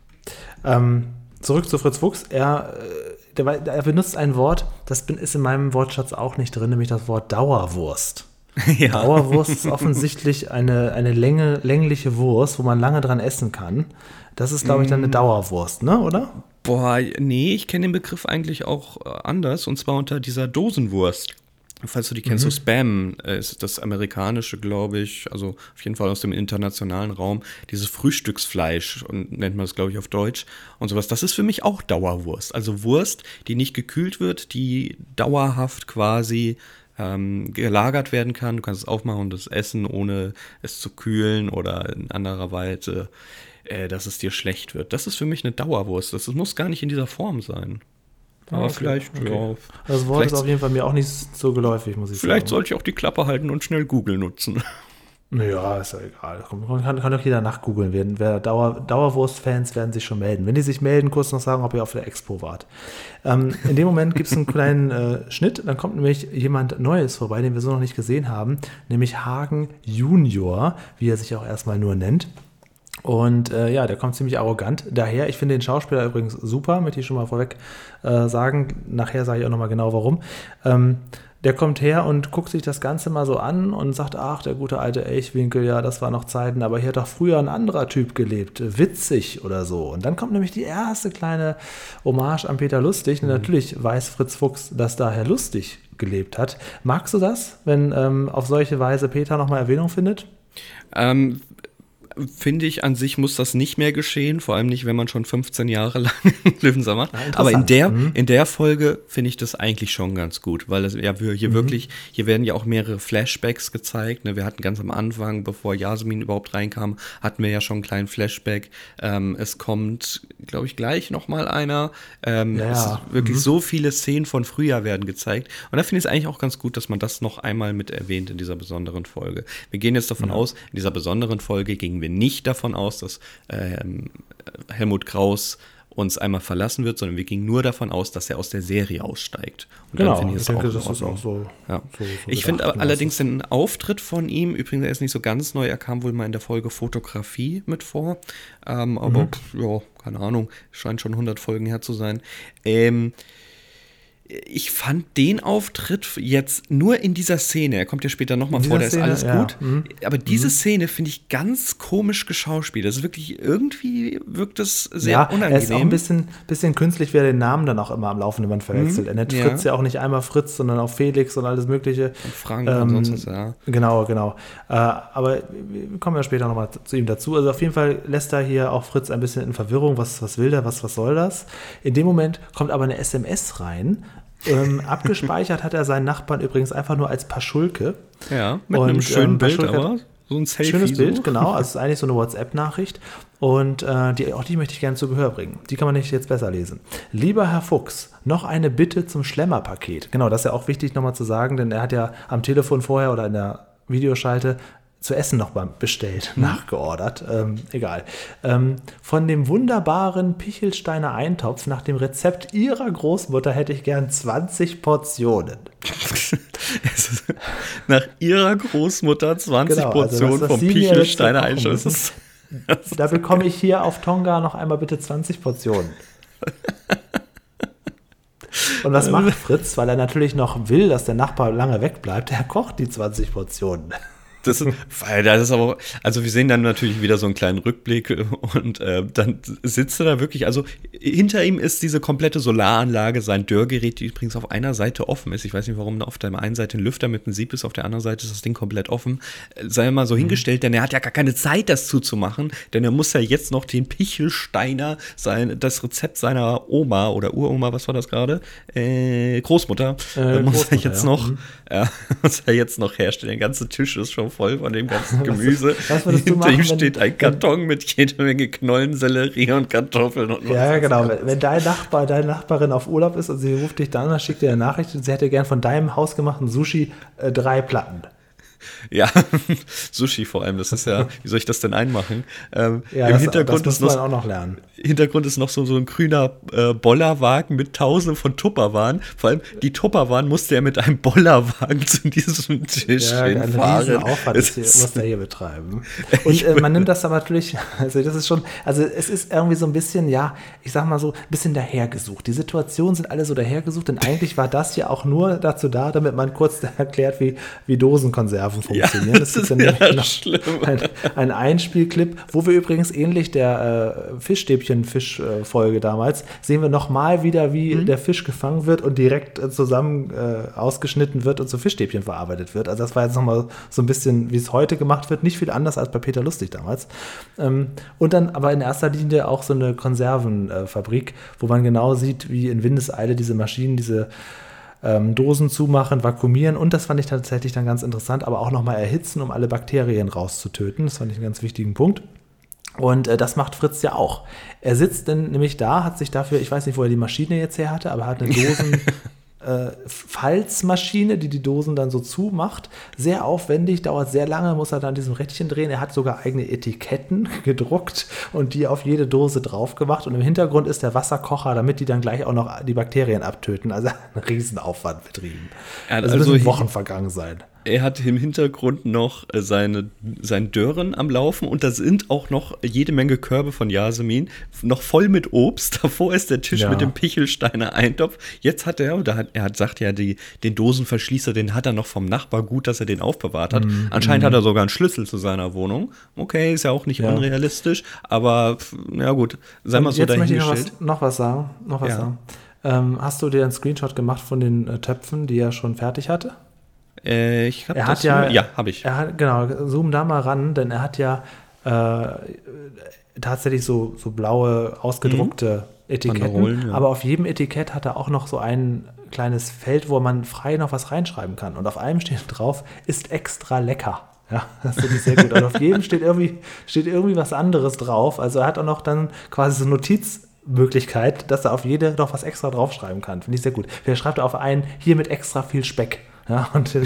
Ähm, zurück zu Fritz Fuchs. Er, äh, der, er benutzt ein Wort, das ist in meinem Wortschatz auch nicht drin, nämlich das Wort Dauerwurst. Ja. Dauerwurst ist offensichtlich eine, eine Länge, längliche Wurst, wo man lange dran essen kann. Das ist, glaube ich, dann eine mm. Dauerwurst, ne, oder? Boah, nee, ich kenne den Begriff eigentlich auch äh, anders, und zwar unter dieser Dosenwurst. Falls du die kennst, mhm. so Spam äh, ist das amerikanische, glaube ich, also auf jeden Fall aus dem internationalen Raum, dieses Frühstücksfleisch und nennt man es, glaube ich, auf Deutsch und sowas. Das ist für mich auch Dauerwurst. Also Wurst, die nicht gekühlt wird, die dauerhaft quasi ähm, gelagert werden kann. Du kannst es aufmachen und es essen, ohne es zu kühlen oder in anderer Weise, äh, dass es dir schlecht wird. Das ist für mich eine Dauerwurst. Das, das muss gar nicht in dieser Form sein. Aber okay, vielleicht, okay. ja. Das Wort ist auf jeden Fall mir auch nicht so geläufig, muss ich vielleicht sagen. Vielleicht sollte ich auch die Klappe halten und schnell Google nutzen. Naja, ist ja egal. Kann, kann doch jeder nachgoogeln. Wer, wer Dauer, Dauerwurst-Fans werden sich schon melden. Wenn die sich melden, kurz noch sagen, ob ihr auf der Expo wart. Ähm, in dem Moment gibt es einen kleinen äh, Schnitt. Dann kommt nämlich jemand Neues vorbei, den wir so noch nicht gesehen haben. Nämlich Hagen Junior, wie er sich auch erstmal nur nennt. Und äh, ja, der kommt ziemlich arrogant daher. Ich finde den Schauspieler übrigens super, möchte ich schon mal vorweg äh, sagen. Nachher sage ich auch nochmal genau warum. Ähm, der kommt her und guckt sich das Ganze mal so an und sagt, ach, der gute alte Elchwinkel, ja, das war noch Zeiten, aber hier hat doch früher ein anderer Typ gelebt, witzig oder so. Und dann kommt nämlich die erste kleine Hommage an Peter Lustig. Und mhm. natürlich weiß Fritz Fuchs, dass da Herr Lustig gelebt hat. Magst du das, wenn ähm, auf solche Weise Peter nochmal Erwähnung findet? Ähm, finde ich, an sich muss das nicht mehr geschehen, vor allem nicht, wenn man schon 15 Jahre lang Löwensau macht. Ja, Aber in der, mhm. in der Folge finde ich das eigentlich schon ganz gut, weil das ja hier mhm. wirklich, hier werden ja auch mehrere Flashbacks gezeigt. Ne? Wir hatten ganz am Anfang, bevor Jasmin überhaupt reinkam, hatten wir ja schon einen kleinen Flashback. Ähm, es kommt, glaube ich, gleich nochmal einer. Ähm, ja, es wirklich mhm. so viele Szenen von früher werden gezeigt. Und da finde ich es eigentlich auch ganz gut, dass man das noch einmal mit erwähnt in dieser besonderen Folge. Wir gehen jetzt davon aus, in dieser besonderen Folge gingen wir nicht davon aus, dass ähm, Helmut Kraus uns einmal verlassen wird, sondern wir gingen nur davon aus, dass er aus der Serie aussteigt. Und genau, dann ich, ich denke, das ist auch so. Ja. so, so ich finde allerdings den Auftritt von ihm, übrigens, er ist nicht so ganz neu, er kam wohl mal in der Folge Fotografie mit vor, ähm, aber mhm. ja, keine Ahnung, scheint schon 100 Folgen her zu sein. Ähm, ich fand den Auftritt jetzt nur in dieser Szene, er kommt ja später nochmal vor, da ist alles ja. gut. Mhm. Aber diese mhm. Szene finde ich ganz komisch geschauspielt. Das ist wirklich, irgendwie wirkt es sehr ja, unangenehm. Er ist auch ein bisschen, bisschen künstlich, wie er den Namen dann auch immer am laufenden Band verwechselt. Mhm. Er nennt Fritz ja. auch nicht einmal Fritz, sondern auch Felix und alles Mögliche. Und Frank ähm, und sonst was, ja. Genau, genau. Äh, aber wir kommen ja später nochmal zu ihm dazu. Also auf jeden Fall lässt er hier auch Fritz ein bisschen in Verwirrung. Was, was will der? Was, was soll das? In dem Moment kommt aber eine SMS rein ähm, abgespeichert hat er seinen Nachbarn übrigens einfach nur als Paschulke. Ja, mit und, einem schönen ähm, Bild, aber So ein Selfie. Schönes so. Bild, genau. Also es ist eigentlich so eine WhatsApp-Nachricht. Und äh, die, auch die möchte ich gerne zu Gehör bringen. Die kann man nicht jetzt besser lesen. Lieber Herr Fuchs, noch eine Bitte zum Schlemmerpaket. Genau, das ist ja auch wichtig nochmal zu sagen, denn er hat ja am Telefon vorher oder in der Videoschalte zu essen noch mal bestellt, nachgeordert, ähm, egal. Ähm, von dem wunderbaren Pichelsteiner Eintopf nach dem Rezept ihrer Großmutter hätte ich gern 20 Portionen. Nach ihrer Großmutter 20 Genau, also Portionen das, was vom Pichelsteiner müssen, Da bekomme ich hier auf Tonga noch einmal bitte 20 Portionen. Und was macht Fritz, weil er natürlich noch will, dass der Nachbar lange wegbleibt? Er kocht die 20 Portionen. Das ist, weil das ist aber, also wir sehen dann natürlich wieder so einen kleinen Rückblick und äh, dann sitzt er da wirklich, also hinter ihm ist diese komplette Solaranlage, sein Dörrgerät, die übrigens auf einer Seite offen ist. Ich weiß nicht, warum auf der einen Seite ein Lüfter mit einem Sieb ist, auf der anderen Seite ist das Ding komplett offen. Sei mal so hingestellt, denn er hat ja gar keine Zeit, das zuzumachen, denn er muss ja jetzt noch den Pichelsteiner, sein, das Rezept seiner Oma oder Uroma, was war das gerade? Äh, Großmutter, Äh, äh, muss er Großmutter, jetzt ja. noch, Mhm. ja, muss er jetzt noch herstellen. Der ganze Tisch ist schon voll von dem ganzen Gemüse. was du Hinter ihm machen, wenn- steht ein wenn- Karton mit jede Menge Knollen, Sellerie und Kartoffeln und was Ja, genau. Wenn, wenn dein Nachbar, deine Nachbarin auf Urlaub ist und sie ruft dich dann an, dann schickt dir eine Nachricht und sie hätte gern von deinem hausgemachten Sushi äh, drei Platten. Ja, Sushi vor allem, das ist ja, wie soll ich das denn einmachen? Ähm, Ja, Im das, Hintergrund, das ist noch, auch noch lernen. Hintergrund ist noch so, so ein grüner äh, Bollerwagen mit tausenden von Tupperwaren. Vor allem die Tupperwaren musste er mit einem Bollerwagen zu diesem Tisch Ja, ein hinfahren. Riesenaufwand Es ist hier, muss der hier betreiben. Und äh, man nimmt das aber natürlich, also das ist schon, also es ist irgendwie so ein bisschen, ja, ich sag mal so, ein bisschen dahergesucht. Die Situationen sind alle so dahergesucht, denn eigentlich war das ja auch nur dazu da, damit man kurz erklärt, wie, wie Dosenkonserven funktionieren. das gibt ist ja nämlich noch schlimm. Ein, ein Einspielclip, wo wir übrigens ähnlich der äh, Fischstäbchen-Fisch-Folge damals, sehen wir nochmal wieder, wie Mhm. der Fisch gefangen wird und direkt äh, zusammen äh, ausgeschnitten wird und zu Fischstäbchen verarbeitet wird. Also das war jetzt nochmal so ein bisschen, wie es heute gemacht wird, nicht viel anders als bei Peter Lustig damals. Ähm, und dann aber in erster Linie auch so eine Konservenfabrik, wo man genau sieht, wie in Windeseile diese Maschinen, diese ähm, Dosen zumachen, vakuumieren und das fand ich tatsächlich dann ganz interessant, aber auch nochmal erhitzen, um alle Bakterien rauszutöten. Das fand ich einen ganz wichtigen Punkt. Und äh, das macht Fritz ja auch. Er sitzt dann nämlich da, hat sich dafür, ich weiß nicht, wo er die Maschine jetzt her hatte, aber er hat eine Dosen. Äh, Falzmaschine, die die Dosen dann so zumacht. Sehr aufwendig, dauert sehr lange, muss er dann diesem Rädchen drehen. Er hat sogar eigene Etiketten gedruckt und die auf jede Dose drauf gemacht. Und im Hintergrund ist der Wasserkocher, damit die dann gleich auch noch die Bakterien abtöten. Also ein Riesenaufwand betrieben. Hat also, also müssen Wochen vergangen sein. Er hat im Hintergrund noch äh, seine, sein Dörren am Laufen und da sind auch noch jede Menge Körbe von Yasemin, noch voll mit Obst. Davor ist der Tisch Ja. mit dem Pichelsteiner Eintopf. Jetzt hat er, oder hat, er hat, sagt ja, die, den Dosenverschließer, den hat er noch vom Nachbar gut, dass er den aufbewahrt hat. Anscheinend hat er sogar einen Schlüssel zu seiner Wohnung. Okay, ist ja auch nicht Mhm. Ja. unrealistisch, aber na gut, sei mal so jetzt möchte ich noch dahingestellt. was, noch was sagen. Noch was Ja. sagen. Ähm, hast du dir einen Screenshot gemacht von den äh, Töpfen, die er schon fertig hatte? Äh, ich hab Er das hat ja, ja, habe ich. Er hat, genau, zoom da mal ran, denn er hat ja äh, tatsächlich so, so blaue, ausgedruckte Etiketten. Banderolen, ja. Aber auf jedem Etikett hat er auch noch so ein kleines Feld, wo man frei noch was reinschreiben kann. Und auf einem steht drauf, ist extra lecker. Ja, das finde ich sehr gut. Und auf jedem steht irgendwie, steht irgendwie was anderes drauf. Also er hat auch noch dann quasi so Notizmöglichkeit, dass er auf jede noch was extra draufschreiben kann. Finde ich sehr gut. Vielleicht schreibt er auf einen, hier mit extra viel Speck. Ja, und so.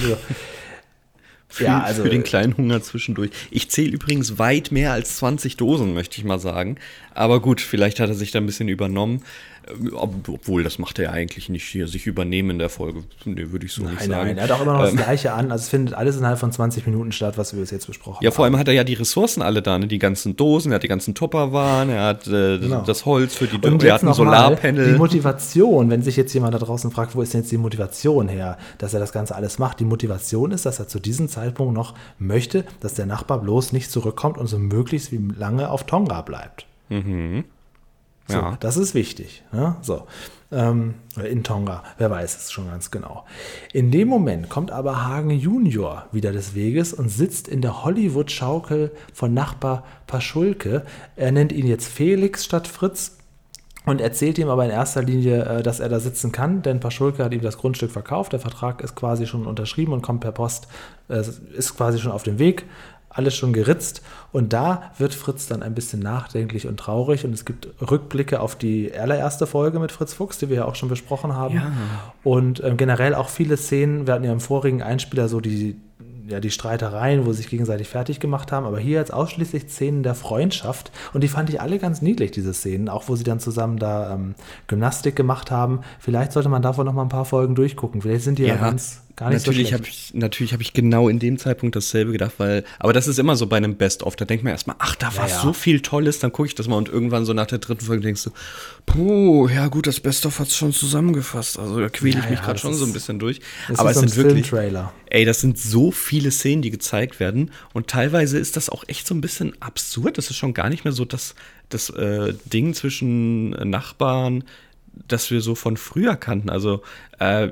Für, Ja, also- für den kleinen Hunger zwischendurch. Ich zähle übrigens weit mehr als 20 Dosen, möchte ich mal sagen. Aber gut, vielleicht hat er sich da ein bisschen übernommen. Ähm, ob- Obwohl, das macht er ja eigentlich nicht hier, sich übernehmen in der Folge. Nee, würde ich so nicht Nein, sagen. nein, er hat auch immer noch Ähm, das Gleiche an. Also es findet alles innerhalb von 20 Minuten statt, was wir bis jetzt besprochen Ja, haben. vor allem hat er ja die Ressourcen alle da, ne? die ganzen Dosen, er hat die ganzen Tupperwaren, er hat äh, Genau. das Holz für die Dürre, er hat ein Solarpanel. Die Motivation, wenn sich jetzt jemand da draußen fragt, wo ist denn jetzt die Motivation her, dass er das Ganze alles macht? Die Motivation ist, dass er zu diesem Zeitpunkt noch möchte, dass der Nachbar bloß nicht zurückkommt und so möglichst wie lange auf Tonga bleibt. So, Ja. Das ist wichtig. Ja? So. Ähm, in Tonga, wer weiß es schon ganz genau. In dem Moment kommt aber Hagen Junior wieder des Weges und sitzt in der Hollywood-Schaukel von Nachbar Paschulke. Er nennt ihn jetzt Felix statt Fritz und erzählt ihm aber in erster Linie, äh, dass er da sitzen kann, denn Paschulke hat ihm das Grundstück verkauft. Der Vertrag ist quasi schon unterschrieben und kommt per Post, äh, ist quasi schon auf dem Weg. Alles schon geritzt. Und da wird Fritz dann ein bisschen nachdenklich und traurig. Und es gibt Rückblicke auf die allererste Folge mit Fritz Fuchs, die wir ja auch schon besprochen haben. Ja. Und ähm, generell auch viele Szenen, wir hatten ja im vorigen Einspieler so die, ja, die Streitereien, wo sie sich gegenseitig fertig gemacht haben, aber hier jetzt ausschließlich Szenen der Freundschaft und die fand ich alle ganz niedlich, diese Szenen, auch wo sie dann zusammen da ähm, Gymnastik gemacht haben. Vielleicht sollte man davon noch mal ein paar Folgen durchgucken. Vielleicht sind die ja, ja ganz gar nicht natürlich so schlecht. Hab ich, natürlich habe ich genau in dem Zeitpunkt dasselbe gedacht, weil, aber das ist immer so bei einem Best-of, da denkt man erstmal, ach, da war ja, ja. so viel Tolles, dann gucke ich das mal. Und irgendwann so nach der dritten Folge denkst du, puh, ja gut, das Best-of hat es schon zusammengefasst, also da quäle ich ja, mich gerade schon so ein bisschen durch. Aber es sind wirklich, ey, das sind so viele Szenen, die gezeigt werden. Und teilweise ist das auch echt so ein bisschen absurd, das ist schon gar nicht mehr so das, das äh, Ding zwischen Nachbarn, das wir so von früher kannten, also äh,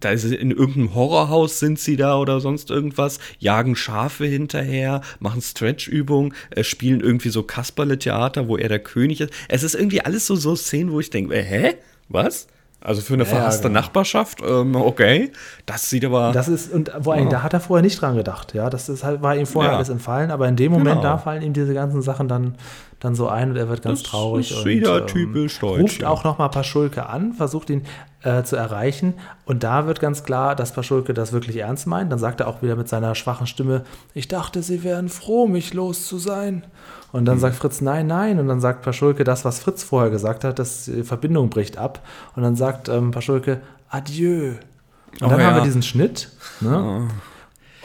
da ist in irgendeinem Horrorhaus sind sie da oder sonst irgendwas, jagen Schafe hinterher, machen Stretch-Übungen, äh, spielen irgendwie so Kasperle-Theater, wo er der König ist. Es ist irgendwie alles so, so Szenen, wo ich denke, äh, hä? Was? Also für eine ja, verhasste genau. Nachbarschaft, ähm, okay. Das sieht aber. Das ist, und vor allem, ja. da hat er vorher nicht dran gedacht, ja. Das ist halt, war ihm vorher ja. alles entfallen, aber in dem Moment, genau. da fallen ihm diese ganzen Sachen dann, dann so ein und er wird ganz das traurig. Ist wieder und, typisch ähm, deutsch. Ruft auch noch mal Paschulke an, versucht ihn äh, zu erreichen. Und da wird ganz klar, dass Paschulke das wirklich ernst meint. Dann sagt er auch wieder mit seiner schwachen Stimme: Ich dachte, sie wären froh, mich los zu sein. Und dann mhm. sagt Fritz nein, nein. Und dann sagt Paschulke das, was Fritz vorher gesagt hat, dass die Verbindung bricht ab. Und dann sagt ähm, Paschulke Adieu. Und oh, dann ja. haben wir diesen Schnitt. Ne? Oh.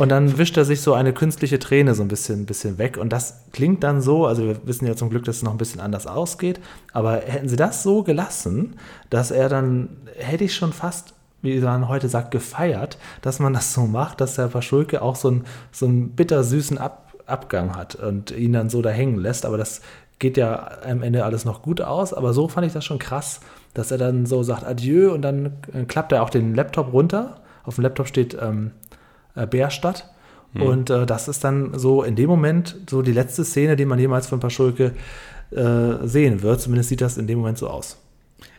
Und dann wischt er sich so eine künstliche Träne so ein bisschen, bisschen weg. Und das klingt dann so, also wir wissen ja zum Glück, dass es noch ein bisschen anders ausgeht. Aber hätten sie das so gelassen, dass er dann, hätte ich schon fast wie man heute sagt, gefeiert, dass man das so macht, dass der Paschulke auch so einen, so einen bittersüßen Ab Abgang hat und ihn dann so da hängen lässt. Aber das geht ja am Ende alles noch gut aus. Aber so fand ich das schon krass, dass er dann so sagt Adieu und dann äh, klappt er auch den Laptop runter. Auf dem Laptop steht ähm, äh, Bärstadt. Hm. Und äh, das ist dann so in dem Moment so die letzte Szene, die man jemals von Paschulke äh, sehen wird. Zumindest sieht das in dem Moment so aus.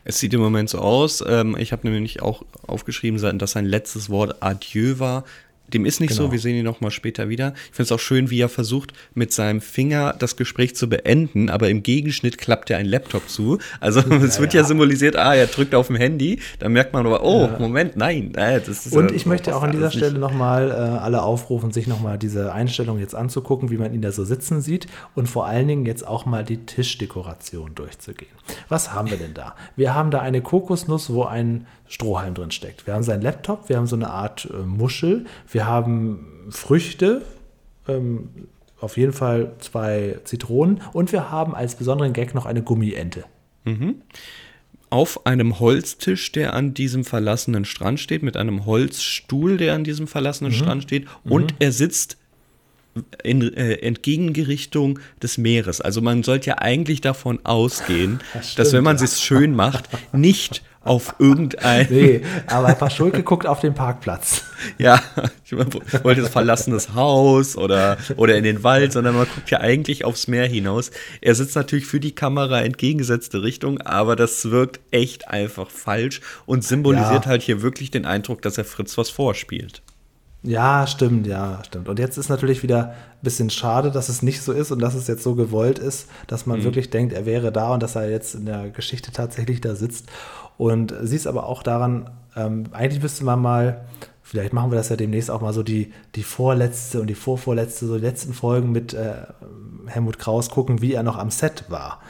Es sieht im Moment so aus. Ähm, ich habe nämlich auch aufgeschrieben, dass sein letztes Wort Adieu war. Dem ist nicht genau. so, wir sehen ihn nochmal später wieder. Ich finde es auch schön, wie er versucht, mit seinem Finger das Gespräch zu beenden, aber im Gegenschnitt klappt ja ein Laptop zu. Also ja, es wird ja. ja. symbolisiert, ah, er drückt auf dem Handy, dann merkt man aber, oh, ja. Moment, nein. Äh, Und ich möchte auch an dieser Stelle nochmal äh, alle aufrufen, sich nochmal diese Einstellung jetzt anzugucken, wie man ihn da so sitzen sieht und vor allen Dingen jetzt auch mal die Tischdekoration durchzugehen. Was haben wir denn da? Wir haben da eine Kokosnuss, wo ein Strohhalm drin steckt. Wir haben seinen Laptop, wir haben so eine Art äh, Muschel, wir haben Früchte, ähm, auf jeden Fall zwei Zitronen und wir haben als besonderen Gag noch eine Gummiente. Mhm. Auf einem Holztisch, der an diesem verlassenen Strand steht, mit einem Holzstuhl, der an diesem verlassenen mhm. Strand steht, und mhm. er sitzt in äh, Entgegengerichtung des Meeres. Also man sollte ja eigentlich davon ausgehen, das stimmt, dass wenn man ja. es schön macht, nicht auf irgendein. Nee, aber Paschulke guckt auf den Parkplatz. Ja, ich wollte das verlassenes Haus oder, oder in den Wald, sondern man guckt ja eigentlich aufs Meer hinaus. Er sitzt natürlich für die Kamera entgegengesetzte Richtung, aber das wirkt echt einfach falsch und symbolisiert ja. halt hier wirklich den Eindruck, dass er Fritz was vorspielt. Ja, stimmt, ja, stimmt. Und jetzt ist natürlich wieder ein bisschen schade, dass es nicht so ist und dass es jetzt so gewollt ist, dass man mhm. wirklich denkt, er wäre da und dass er jetzt in der Geschichte tatsächlich da sitzt. Und siehst aber auch daran, ähm, eigentlich müsste man mal, vielleicht machen wir das ja demnächst auch mal so die, die vorletzte und die vorvorletzte, so die letzten Folgen mit äh, Helmut Kraus gucken, wie er noch am Set war.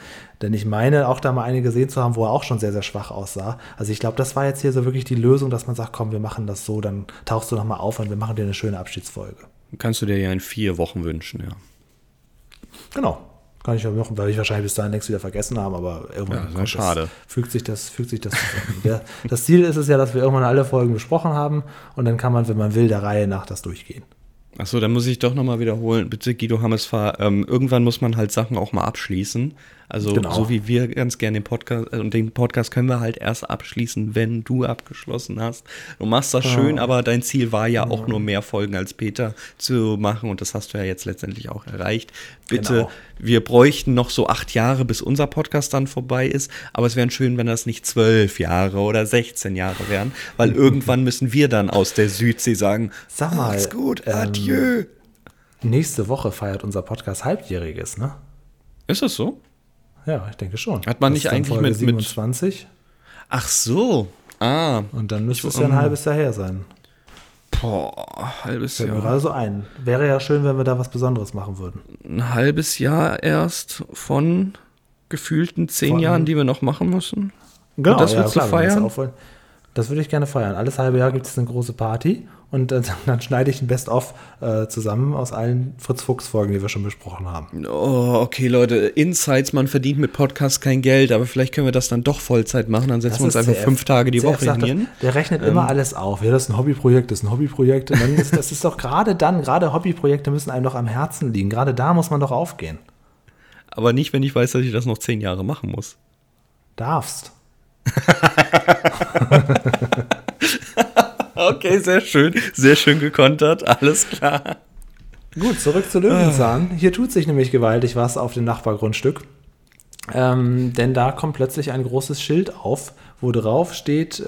Denn ich meine, auch da mal eine gesehen zu haben, wo er auch schon sehr, sehr schwach aussah. Also ich glaube, das war jetzt hier so wirklich die Lösung, dass man sagt, komm, wir machen das so, dann tauchst du nochmal auf und wir machen dir eine schöne Abschiedsfolge. Kannst du dir ja in vier Wochen wünschen, ja. Genau. Kann ich ja machen, weil ich wahrscheinlich bis dahin längst wieder vergessen habe, aber irgendwann ja, schade. Das, fügt sich das, fügt sich das zusammen. Das Ziel ist es ja, dass wir irgendwann alle Folgen besprochen haben und dann kann man, wenn man will, der Reihe nach das durchgehen. Achso, dann muss ich doch nochmal wiederholen. Bitte, Guido Hammesfahr, ähm, irgendwann muss man halt Sachen auch mal abschließen. Also genau. so wie wir ganz gerne den Podcast, äh, und den Podcast können wir halt erst abschließen, wenn du abgeschlossen hast. Du machst das ja. schön, aber dein Ziel war ja, ja, auch nur mehr Folgen als Peter zu machen und das hast du ja jetzt letztendlich auch erreicht. Bitte, genau. wir bräuchten noch so acht Jahre, bis unser Podcast dann vorbei ist, aber es wäre schön, wenn das nicht zwölf Jahre oder 16 Jahre wären, weil irgendwann müssen wir dann aus der Südsee sagen, sag mal, ist gut, ähm, adieu. nächste Woche feiert unser Podcast halbjähriges, ne? Ist das so? Ja, ich denke schon. Hat man Das nicht eigentlich mit- mit- 27 Ach so. Ah. und dann müsste Ich- es ja ein halbes Jahr her sein. Boah, halbes Fällt mir Jahr. gerade so ein. Wäre ja schön, wenn wir da was Besonderes machen würden. Ein halbes Jahr erst von gefühlten zehn Von- Jahren, die wir noch machen müssen. Genau, das willst du wenn wir das feiern? wollen. Das würde ich gerne feiern. Alles halbe Jahr gibt es eine große Party und äh, dann schneide ich ein Best-of äh, zusammen aus allen Fritz-Fuchs-Folgen, die wir schon besprochen haben. Oh, okay, Leute. Insights, man verdient mit Podcasts kein Geld, aber vielleicht können wir das dann doch Vollzeit machen. Dann setzen wir uns einfach CF. fünf Tage die CF Woche sagt das, hin. Der rechnet immer alles auf. Ja, das ist ein Hobbyprojekt, das ist ein Hobbyprojekt. Ist, das ist doch gerade dann, gerade Hobbyprojekte müssen einem doch am Herzen liegen. Gerade da muss man doch aufgehen. Aber nicht, wenn ich weiß, dass ich das noch zehn Jahre machen muss. Darfst. Okay, sehr schön. Sehr schön gekontert. Alles klar. Gut, zurück zu Löwenzahn. Hier tut sich nämlich gewaltig was auf dem Nachbargrundstück. Ähm, denn da kommt plötzlich ein großes Schild auf, wo drauf steht: äh,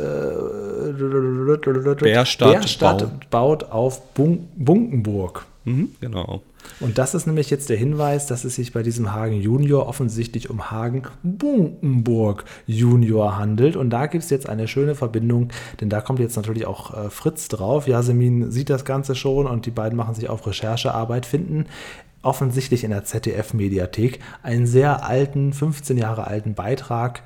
Bärstadt Bärstadt baut auf Bun Bunkenburg. Mhm, genau. Und das ist nämlich jetzt der Hinweis, dass es sich bei diesem Hagen Junior offensichtlich um Hagen Bunkenburg Junior handelt. Und da gibt es jetzt eine schöne Verbindung, denn da kommt jetzt natürlich auch äh, Fritz drauf. Yasemin sieht das Ganze schon und die beiden machen sich auf Recherchearbeit, finden offensichtlich in der ZDF-Mediathek einen sehr alten, 15 Jahre alten Beitrag,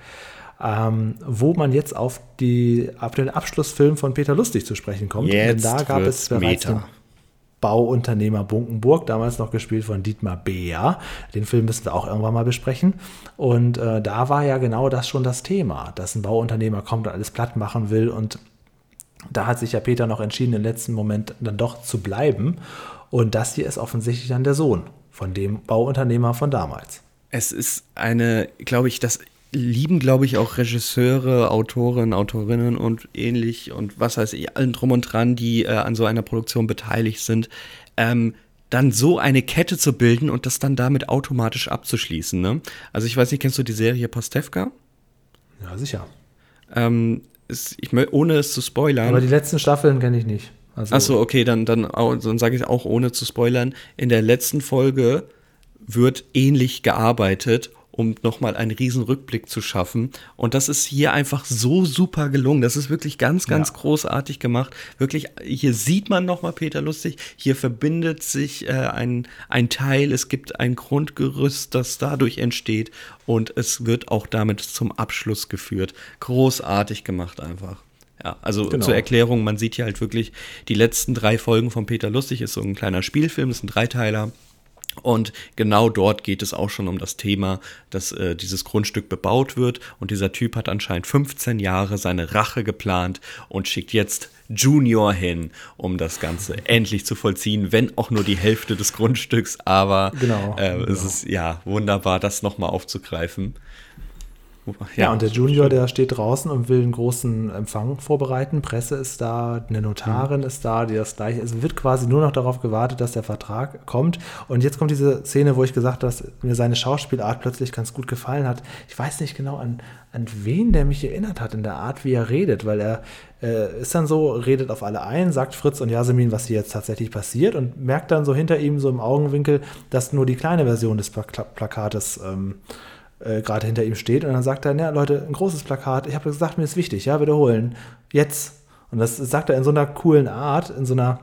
ähm, wo man jetzt auf, die, auf den Abschlussfilm von Peter Lustig zu sprechen kommt. Jetzt denn da gab es bereits Meta. Bauunternehmer Bunkenburg, damals noch gespielt von Dietmar Beer. Den Film müssen wir auch irgendwann mal besprechen. Und äh, da war ja genau das schon das Thema, dass ein Bauunternehmer kommt und alles platt machen will. Und da hat sich ja Peter noch entschieden, im letzten Moment dann doch zu bleiben. Und das hier ist offensichtlich dann der Sohn von dem Bauunternehmer von damals. Es ist eine, glaube ich, das lieben, glaube ich, auch Regisseure, Autoren, Autorinnen und ähnlich und was weiß ich, allen drum und dran, die äh, an so einer Produktion beteiligt sind, ähm, dann so eine Kette zu bilden und das dann damit automatisch abzuschließen. Ne? Also ich weiß nicht, kennst du die Serie Pastewka? Ja, sicher. Ähm, ist, ich, ohne es zu spoilern. Aber die letzten Staffeln kenne ich nicht. Also, Achso, okay, dann, dann, dann sage ich auch ohne zu spoilern. In der letzten Folge wird ähnlich gearbeitet, um nochmal einen riesen Rückblick zu schaffen. Und das ist hier einfach so super gelungen. Das ist wirklich ganz, ganz Ja. großartig gemacht. Wirklich, hier sieht man nochmal Peter Lustig. Hier verbindet sich äh, ein, ein Teil. Es gibt ein Grundgerüst, das dadurch entsteht. Und es wird auch damit zum Abschluss geführt. Großartig gemacht einfach. Ja, also Genau. zur Erklärung, man sieht hier halt wirklich die letzten drei Folgen von Peter Lustig, ist so ein kleiner Spielfilm, ist ein Dreiteiler. Und genau dort geht es auch schon um das Thema, dass äh, dieses Grundstück bebaut wird. Und dieser Typ hat anscheinend 15 Jahre seine Rache geplant und schickt jetzt Junior hin, um das Ganze endlich zu vollziehen, wenn auch nur die Hälfte des Grundstücks. Aber Genau, äh, es genau. ist ja wunderbar, das nochmal aufzugreifen. Ja, und der Junior, der steht draußen und will einen großen Empfang vorbereiten. Presse ist da, eine Notarin ist da, die das gleiche. Es wird quasi nur noch darauf gewartet, dass der Vertrag kommt. Und jetzt kommt diese Szene, wo ich gesagt habe, dass mir seine Schauspielart plötzlich ganz gut gefallen hat. Ich weiß nicht genau, an, an wen der mich erinnert hat in der Art, wie er redet, weil er äh, ist dann so, redet auf alle ein, sagt Fritz und Yasemin, was hier jetzt tatsächlich passiert und merkt dann so hinter ihm, so im Augenwinkel, dass nur die kleine Version des Pla Plakates ähm, äh, gerade hinter ihm steht und dann sagt er, ja Leute, ein großes Plakat, ich habe gesagt, mir ist wichtig, ja, wiederholen, jetzt. Und das sagt er in so einer coolen Art, in so einer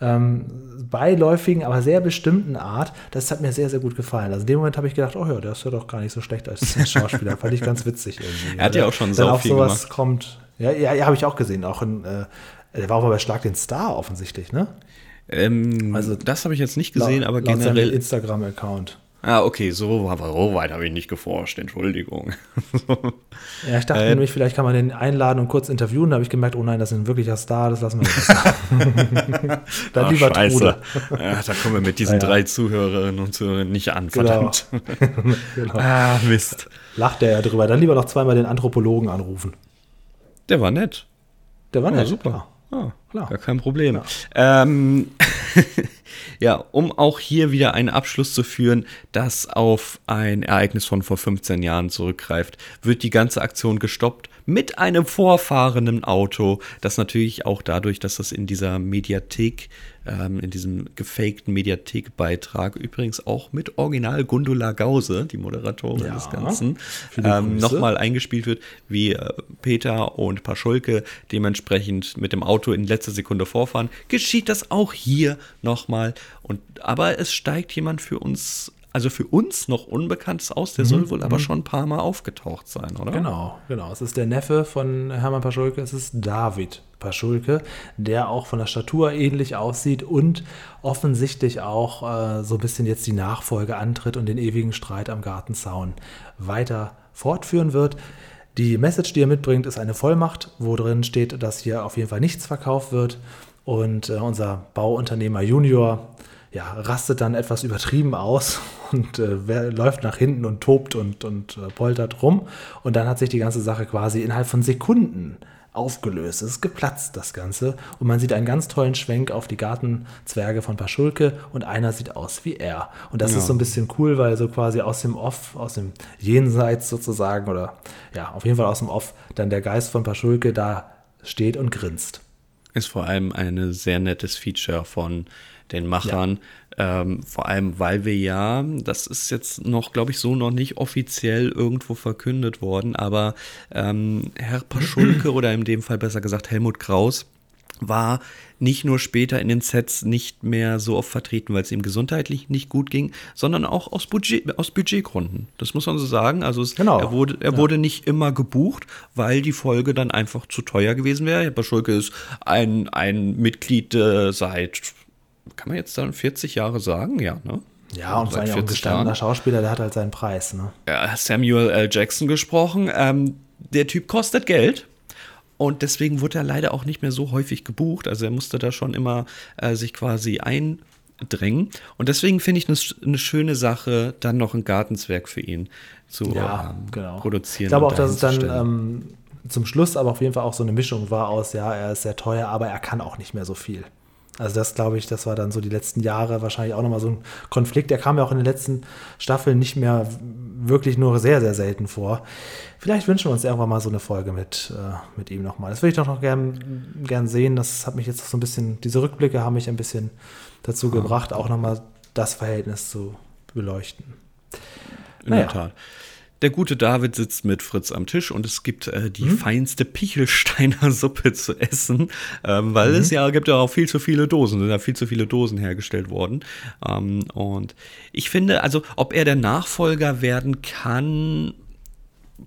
ähm, beiläufigen, aber sehr bestimmten Art. Das hat mir sehr, sehr gut gefallen. Also in dem Moment habe ich gedacht, oh ja, der ist ja doch gar nicht so schlecht als Schauspieler. Fand ich ganz witzig irgendwie. Er hat ja auch schon auf viel sowas gemacht. kommt. Ja, ja, ja habe ich auch gesehen. Auch in, äh, der war auch mal bei Schlag den Star offensichtlich, ne? Ähm, Also, das habe ich jetzt nicht gesehen, Laut- aber generell Instagram-Account. Ah, okay, so, so weit habe ich nicht geforscht, Entschuldigung. Ja, ich dachte Äh, nämlich, vielleicht kann man den einladen und kurz interviewen. Da habe ich gemerkt, oh nein, das ist ein wirklicher Star, das lassen wir nicht. Dann Ach, lieber Ah, scheiße. Ja, da kommen wir mit diesen Ja, ja. drei Zuhörerinnen und Zuhörern nicht an, Genau. verdammt. genau. Ah, Mist. Lacht der ja drüber. Dann lieber noch zweimal den Anthropologen anrufen. Der war nett. Der war Ja, nett. super. Ja. Ah. Klar. Gar kein Problem. Ähm, ja, um auch hier wieder einen Abschluss zu führen, das auf ein Ereignis von vor 15 Jahren zurückgreift, wird die ganze Aktion gestoppt mit einem vorfahrenden Auto, das natürlich auch dadurch, dass das in dieser Mediathek ähm, in diesem gefakten Mediathek-Beitrag, übrigens auch mit Original Gundula Gause, die Moderatorin ja, des Ganzen, ähm, nochmal eingespielt wird, wie äh, Peter und Paschulke dementsprechend mit dem Auto in letzter Sekunde vorfahren, geschieht das auch hier nochmal. Und, aber es steigt jemand für uns also für uns noch Unbekanntes aus. Der mhm. soll wohl aber mhm. schon ein paar Mal aufgetaucht sein, oder? Genau, genau. Es ist der Neffe von Hermann Paschulke, es ist David Paschulke, der auch von der Statur ähnlich aussieht und offensichtlich auch äh, so ein bisschen jetzt die Nachfolge antritt und den ewigen Streit am Gartenzaun weiter fortführen wird. Die Message, die er mitbringt, ist eine Vollmacht, wo drin steht, dass hier auf jeden Fall nichts verkauft wird. Und äh, unser Bauunternehmer Junior ja, rastet dann etwas übertrieben aus und äh, läuft nach hinten und tobt und, und äh, poltert rum. Und dann hat sich die ganze Sache quasi innerhalb von Sekunden aufgelöst. Es ist geplatzt, das Ganze. Und man sieht einen ganz tollen Schwenk auf die Gartenzwerge von Paschulke und einer sieht aus wie er. Und das ja. ist so ein bisschen cool, weil so quasi aus dem Off, aus dem Jenseits sozusagen, oder ja, auf jeden Fall aus dem Off, dann der Geist von Paschulke da steht und grinst. Ist vor allem ein sehr nettes Feature von den Machern. Ja. Ähm, vor allem, weil wir ja, das ist jetzt noch, glaube ich, so noch nicht offiziell irgendwo verkündet worden, aber ähm, Herr Paschulke oder in dem Fall besser gesagt Helmut Kraus war nicht nur später in den Sets nicht mehr so oft vertreten, weil es ihm gesundheitlich nicht gut ging, sondern auch aus, Budget, aus Budgetgründen. Das muss man so sagen. Also es, genau. er, wurde, er ja. wurde nicht immer gebucht, weil die Folge dann einfach zu teuer gewesen wäre. Herr Paschulke ist ein, ein Mitglied äh, seit kann man jetzt dann 40 Jahre sagen? Ja, ne? Ja, und vor allem ein gestandener. Schauspieler, der hat halt seinen Preis. Ne? Ja, Samuel L. Jackson gesprochen. Ähm, der Typ kostet Geld. Und deswegen wurde er leider auch nicht mehr so häufig gebucht. Also er musste da schon immer äh, sich quasi eindrängen. Und deswegen finde ich eine, eine schöne Sache, dann noch ein Gartenzwerg für ihn zu ja, ähm, genau. produzieren. Ich glaube auch, dass es dann ähm, zum Schluss aber auf jeden Fall auch so eine Mischung war aus, ja, er ist sehr teuer, aber er kann auch nicht mehr so viel. Also das glaube ich, das war dann so die letzten Jahre wahrscheinlich auch nochmal so ein Konflikt. Der kam ja auch in den letzten Staffeln nicht mehr wirklich nur sehr, sehr selten vor. Vielleicht wünschen wir uns irgendwann mal so eine Folge mit, äh, mit ihm nochmal. Das würde ich doch noch gern, gern sehen. Das hat mich jetzt so ein bisschen, diese Rückblicke haben mich ein bisschen dazu gebracht, auch nochmal das Verhältnis zu beleuchten. In naja. der Tat. Der gute David sitzt mit Fritz am Tisch und es gibt äh, die mhm. feinste Pichelsteiner Suppe zu essen, ähm, weil mhm. es ja gibt ja auch viel zu viele Dosen, sind ja viel zu viele Dosen hergestellt worden. Ähm, und ich finde, also ob er der Nachfolger werden kann,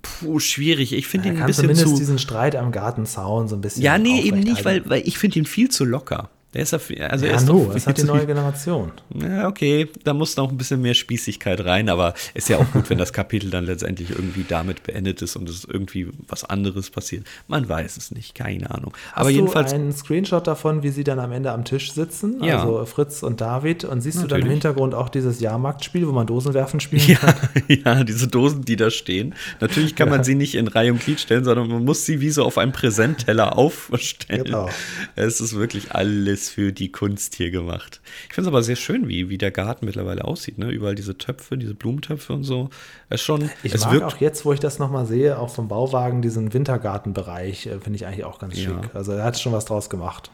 Puh, schwierig. Ich finde ihn ein bisschen zumindest zu. diesen Streit am Gartenzaun so ein bisschen. Ja, nee, eben nicht, weil, weil ich finde ihn viel zu locker. Der ist auf, also ja, er ist no, es hat die neue Generation. Ja, okay, da muss noch ein bisschen mehr Spießigkeit rein, aber ist ja auch gut, wenn das Kapitel dann letztendlich irgendwie damit beendet ist und es irgendwie was anderes passiert. Man weiß es nicht, keine Ahnung. Hast aber jedenfalls du einen Screenshot davon, wie sie dann am Ende am Tisch sitzen, ja. also Fritz und David, und siehst Natürlich. du dann im Hintergrund auch dieses Jahrmarktspiel, wo man Dosen werfen spielt? Ja, ja, diese Dosen, die da stehen. Natürlich kann man sie nicht in Reihe und Glied stellen, sondern man muss sie wie so auf einem Präsentteller aufstellen. Genau. Es ist wirklich alles ist für die Kunst hier gemacht. Ich finde es aber sehr schön, wie, wie der Garten mittlerweile aussieht. Ne? Überall diese Töpfe, diese Blumentöpfe und so. Es schon, ich es mag wirkt auch jetzt, wo ich das nochmal sehe, auch vom Bauwagen, diesen Wintergartenbereich, äh, finde ich eigentlich auch ganz ja. schick. Also er hat schon was draus gemacht.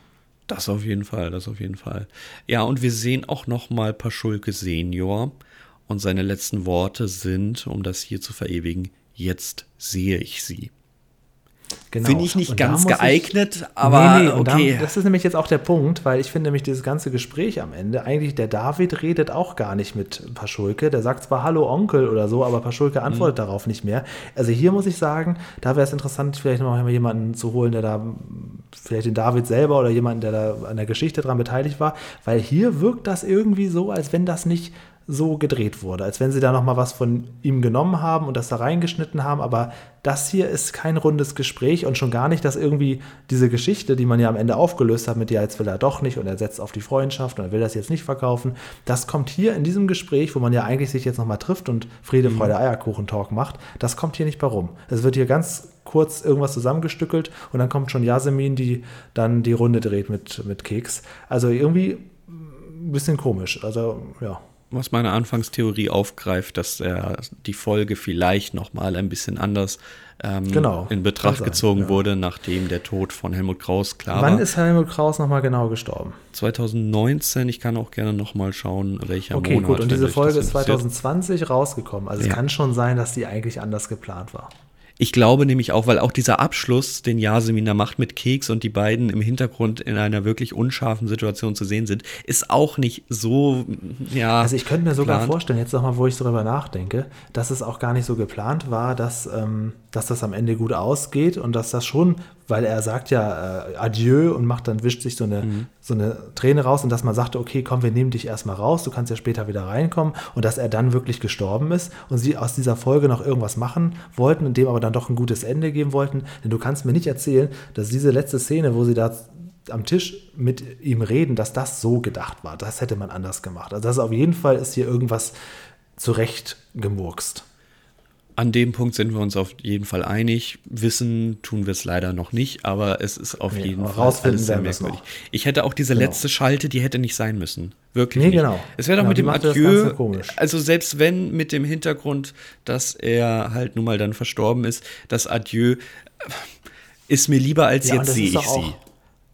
Das auf jeden Fall, das auf jeden Fall. Ja, und wir sehen auch nochmal Paschulke Senior. Und seine letzten Worte sind, um das hier zu verewigen, jetzt sehe ich sie. Genau. Finde ich nicht und ganz geeignet, ich, aber nee, nee, okay. Da, das ist nämlich jetzt auch der Punkt, weil ich finde nämlich dieses ganze Gespräch am Ende, eigentlich der David redet auch gar nicht mit Paschulke. Der sagt zwar Hallo Onkel oder so, aber Paschulke antwortet mhm. darauf nicht mehr. Also hier muss ich sagen, da wäre es interessant, vielleicht noch mal jemanden zu holen, der da, vielleicht den David selber oder jemanden, der da an der Geschichte dran beteiligt war, weil hier wirkt das irgendwie so, als wenn das nicht so gedreht wurde, als wenn sie da noch mal was von ihm genommen haben und das da reingeschnitten haben, aber das hier ist kein rundes Gespräch und schon gar nicht, dass irgendwie diese Geschichte, die man ja am Ende aufgelöst hat, mit ja, jetzt will er doch nicht und er setzt auf die Freundschaft und er will das jetzt nicht verkaufen, das kommt hier in diesem Gespräch, wo man ja eigentlich sich jetzt nochmal trifft und Friede, mhm. Freude, Eierkuchen-Talk macht, das kommt hier nicht bei rum. Es wird hier ganz kurz irgendwas zusammengestückelt und dann kommt schon Yasemin, die dann die Runde dreht mit, mit Keks. Also irgendwie ein bisschen komisch. Also, ja. Was meine Anfangstheorie aufgreift, dass er die Folge vielleicht nochmal ein bisschen anders ähm, genau, in Betracht sein, gezogen ja. wurde, nachdem der Tod von Helmut Kraus klar Wann war. Wann ist Helmut Kraus nochmal genau gestorben? 2019, ich kann auch gerne nochmal schauen, welcher okay, Monat. Okay, gut, und diese Folge ist 2020 rausgekommen. Also ja. es kann schon sein, dass die eigentlich anders geplant war. Ich glaube nämlich auch, weil auch dieser Abschluss, den Yasemin da macht mit Keks und die beiden im Hintergrund in einer wirklich unscharfen Situation zu sehen sind, ist auch nicht so, ja. Also ich könnte mir sogar geplant. vorstellen, jetzt nochmal, wo ich darüber nachdenke, dass es auch gar nicht so geplant war, dass, ähm, dass das am Ende gut ausgeht und dass das schon weil er sagt ja äh, Adieu und macht dann, wischt sich so eine, mhm. so eine Träne raus und dass man sagte, okay, komm, wir nehmen dich erstmal raus, du kannst ja später wieder reinkommen und dass er dann wirklich gestorben ist und sie aus dieser Folge noch irgendwas machen wollten und dem aber dann doch ein gutes Ende geben wollten. Denn du kannst mir nicht erzählen, dass diese letzte Szene, wo sie da am Tisch mit ihm reden, dass das so gedacht war. Das hätte man anders gemacht. Also das auf jeden Fall ist hier irgendwas zurecht gemurkst. An dem Punkt sind wir uns auf jeden Fall einig. Wissen tun wir es leider noch nicht, aber es ist auf nee, jeden Fall alles sehr merkwürdig. Ich hätte auch diese genau. letzte Schalte, die hätte nicht sein müssen. Wirklich. Nee, nicht. genau. Es wäre doch genau, mit dem Adieu, also selbst wenn mit dem Hintergrund, dass er halt nun mal dann verstorben ist, das Adieu ist mir lieber als ja, jetzt sehe ich sie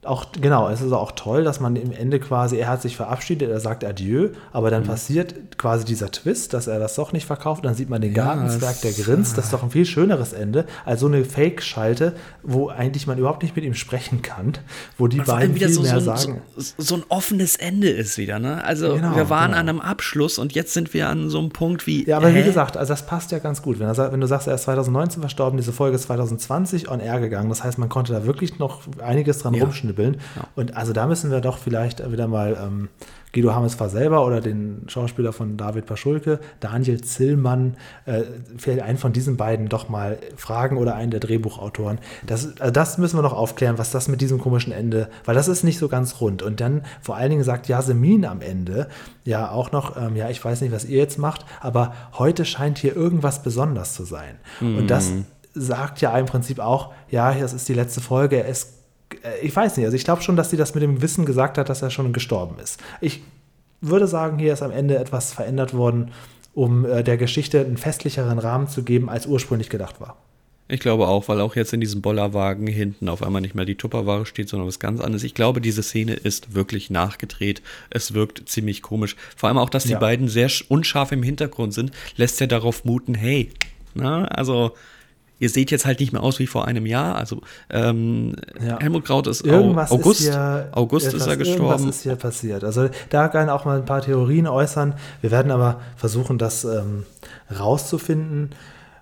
auch, genau, es ist auch toll, dass man im Ende quasi, er hat sich verabschiedet, er sagt Adieu, aber dann mhm. passiert quasi dieser Twist, dass er das doch nicht verkauft, dann sieht man den Gartenzwerg, der grinst, das ist doch ein viel schöneres Ende, als so eine Fake-Schalte, wo eigentlich man überhaupt nicht mit ihm sprechen kann, wo die beiden viel so, mehr so, sagen. So, so, ein offenes Ende ist wieder, ne? Also genau, wir waren genau. an einem Abschluss und jetzt sind wir an so einem Punkt wie. Ja, aber hä? wie gesagt, also das passt ja ganz gut. Wenn, er, wenn du sagst, er ist 2019 verstorben, diese Folge ist 2020 on air gegangen, das heißt, man konnte da wirklich noch einiges dran ja. rumschnippeln abbilden. Ja. Und also da müssen wir doch vielleicht wieder mal ähm, Guido Hammes war selber oder den Schauspieler von David Paschulke, Daniel Zillmann, äh, vielleicht einen von diesen beiden doch mal fragen oder einen der Drehbuchautoren. Das, also das müssen wir noch aufklären, was das mit diesem komischen Ende, weil das ist nicht so ganz rund. Und dann vor allen Dingen sagt Yasemin am Ende ja auch noch, ähm, ja, ich weiß nicht, was ihr jetzt macht, aber heute scheint hier irgendwas besonders zu sein. Mhm. Und das mhm. sagt ja im Prinzip auch, ja, das ist die letzte Folge, er ist äh, ich weiß nicht, also ich glaube schon, dass sie das mit dem Wissen gesagt hat, dass er schon gestorben ist. Ich würde sagen, hier ist am Ende etwas verändert worden, um äh, der Geschichte einen festlicheren Rahmen zu geben, als ursprünglich gedacht war. Ich glaube auch, weil auch jetzt in diesem Bollerwagen hinten auf einmal nicht mehr die Tupperware steht, sondern was ganz anderes. Ich glaube, diese Szene ist wirklich nachgedreht. Es wirkt ziemlich komisch. Vor allem auch, dass die ja. beiden sehr unscharf im Hintergrund sind, lässt ja darauf muten, hey, na, also ihr seht jetzt halt nicht mehr aus wie vor einem Jahr. Also ähm, ja. Helmut Kraut ist irgendwas August. Ist hier, August etwas, ist er gestorben. Was ist hier passiert? Also da kann auch mal ein paar Theorien äußern. Wir werden aber versuchen, das ähm, rauszufinden.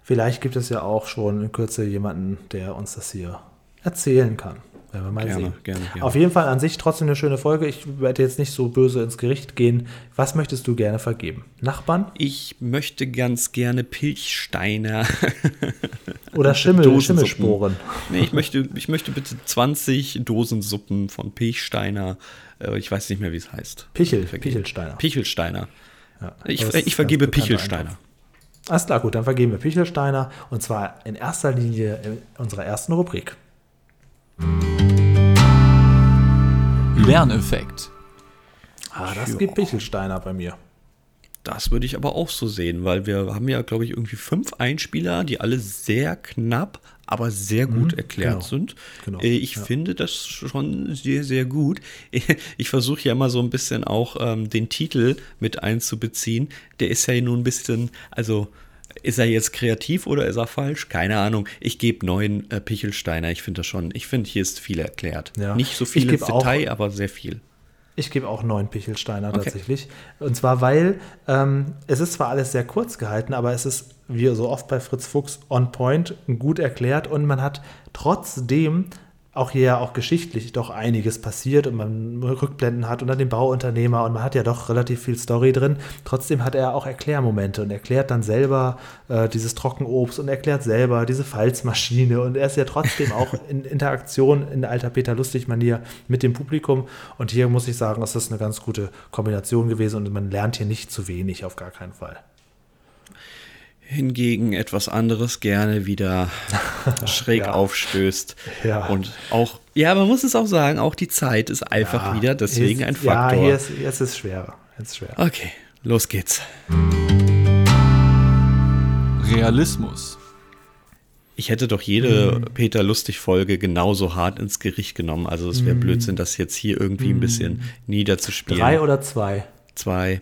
Vielleicht gibt es ja auch schon in Kürze jemanden, der uns das hier erzählen kann. Werden wir mal gerne, sehen. Gerne, gerne. Auf jeden Fall an sich trotzdem eine schöne Folge. Ich werde jetzt nicht so böse ins Gericht gehen. Was möchtest du gerne vergeben? Nachbarn? Ich möchte ganz gerne Pilchsteine. Oder Schimmel, Schimmelsporen. Nee, ich möchte, ich möchte bitte 20 Dosensuppen von Pilchsteiner. Äh, ich weiß nicht mehr, wie es heißt. Pichel, Pichelsteiner. Pichelsteiner. Ja, ich, ich vergebe Pichelsteiner. Alles klar, gut, dann vergeben wir Pichelsteiner und zwar in erster Linie in unserer ersten Rubrik. Lerneffekt. Ah, das ja. gibt Pichelsteiner bei mir. Das würde ich aber auch so sehen, weil wir haben ja, glaube ich, irgendwie fünf Einspieler, die alle sehr knapp, aber sehr gut mhm, erklärt genau, sind. Genau, äh, ich ja. finde das schon sehr, sehr gut. Ich versuche ja immer so ein bisschen auch ähm, den Titel mit einzubeziehen. Der ist ja nun ein bisschen, also ist er jetzt kreativ oder ist er falsch? Keine Ahnung. Ich gebe neun äh, Pichelsteiner. Ich finde das schon, ich finde, hier ist viel erklärt. Ja. Nicht so viel ins Detail, auch, aber sehr viel. Ich gebe auch neun Pichelsteiner okay. tatsächlich. Und zwar, weil ähm, es ist zwar alles sehr kurz gehalten, aber es ist, wie so oft bei Fritz Fuchs, on point, gut erklärt und man hat trotzdem auch hier ja auch geschichtlich doch einiges passiert und man Rückblenden hat und dann den Bauunternehmer und man hat ja doch relativ viel Story drin. Trotzdem hat er auch Erklärmomente und erklärt dann selber äh, dieses Trockenobst und erklärt selber diese Falzmaschine und er ist ja trotzdem auch in Interaktion in alter Peter Lustig-Manier mit dem Publikum und hier muss ich sagen, ist das eine ganz gute Kombination gewesen und man lernt hier nicht zu wenig, auf gar keinen Fall. Hingegen etwas anderes gerne wieder schräg ja. aufstößt. Ja. Und auch, ja, man muss es auch sagen, auch die Zeit ist einfach ja. wieder deswegen ist, ein Faktor. Ja, hier ist, jetzt ist schwerer. Jetzt schwer. Okay, los geht's. Realismus. Ich hätte doch jede mm. Peter Lustig-Folge genauso hart ins Gericht genommen. Also es wäre mm. Blödsinn, das jetzt hier irgendwie mm. ein bisschen niederzuspielen. Drei oder zwei? Zwei.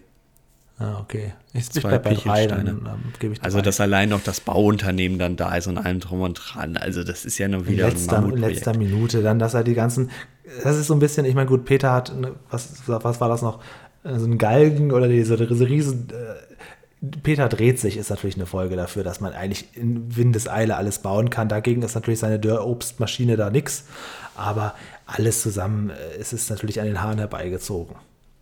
Ah, okay. Ich bin bei drei, dann, dann gebe ich drei. Also, dass allein noch das Bauunternehmen dann da ist und allem drum und dran. Also, das ist ja nur wieder in letzter, ein in letzter Minute dann, dass er die ganzen, das ist so ein bisschen, ich meine, gut, Peter hat, was, was war das noch? So ein Galgen oder diese, diese riesen, äh, Peter dreht sich, ist natürlich eine Folge dafür, dass man eigentlich in Windeseile alles bauen kann. Dagegen ist natürlich seine Dörrobstmaschine da nichts. Aber alles zusammen äh, ist es natürlich an den Haaren herbeigezogen.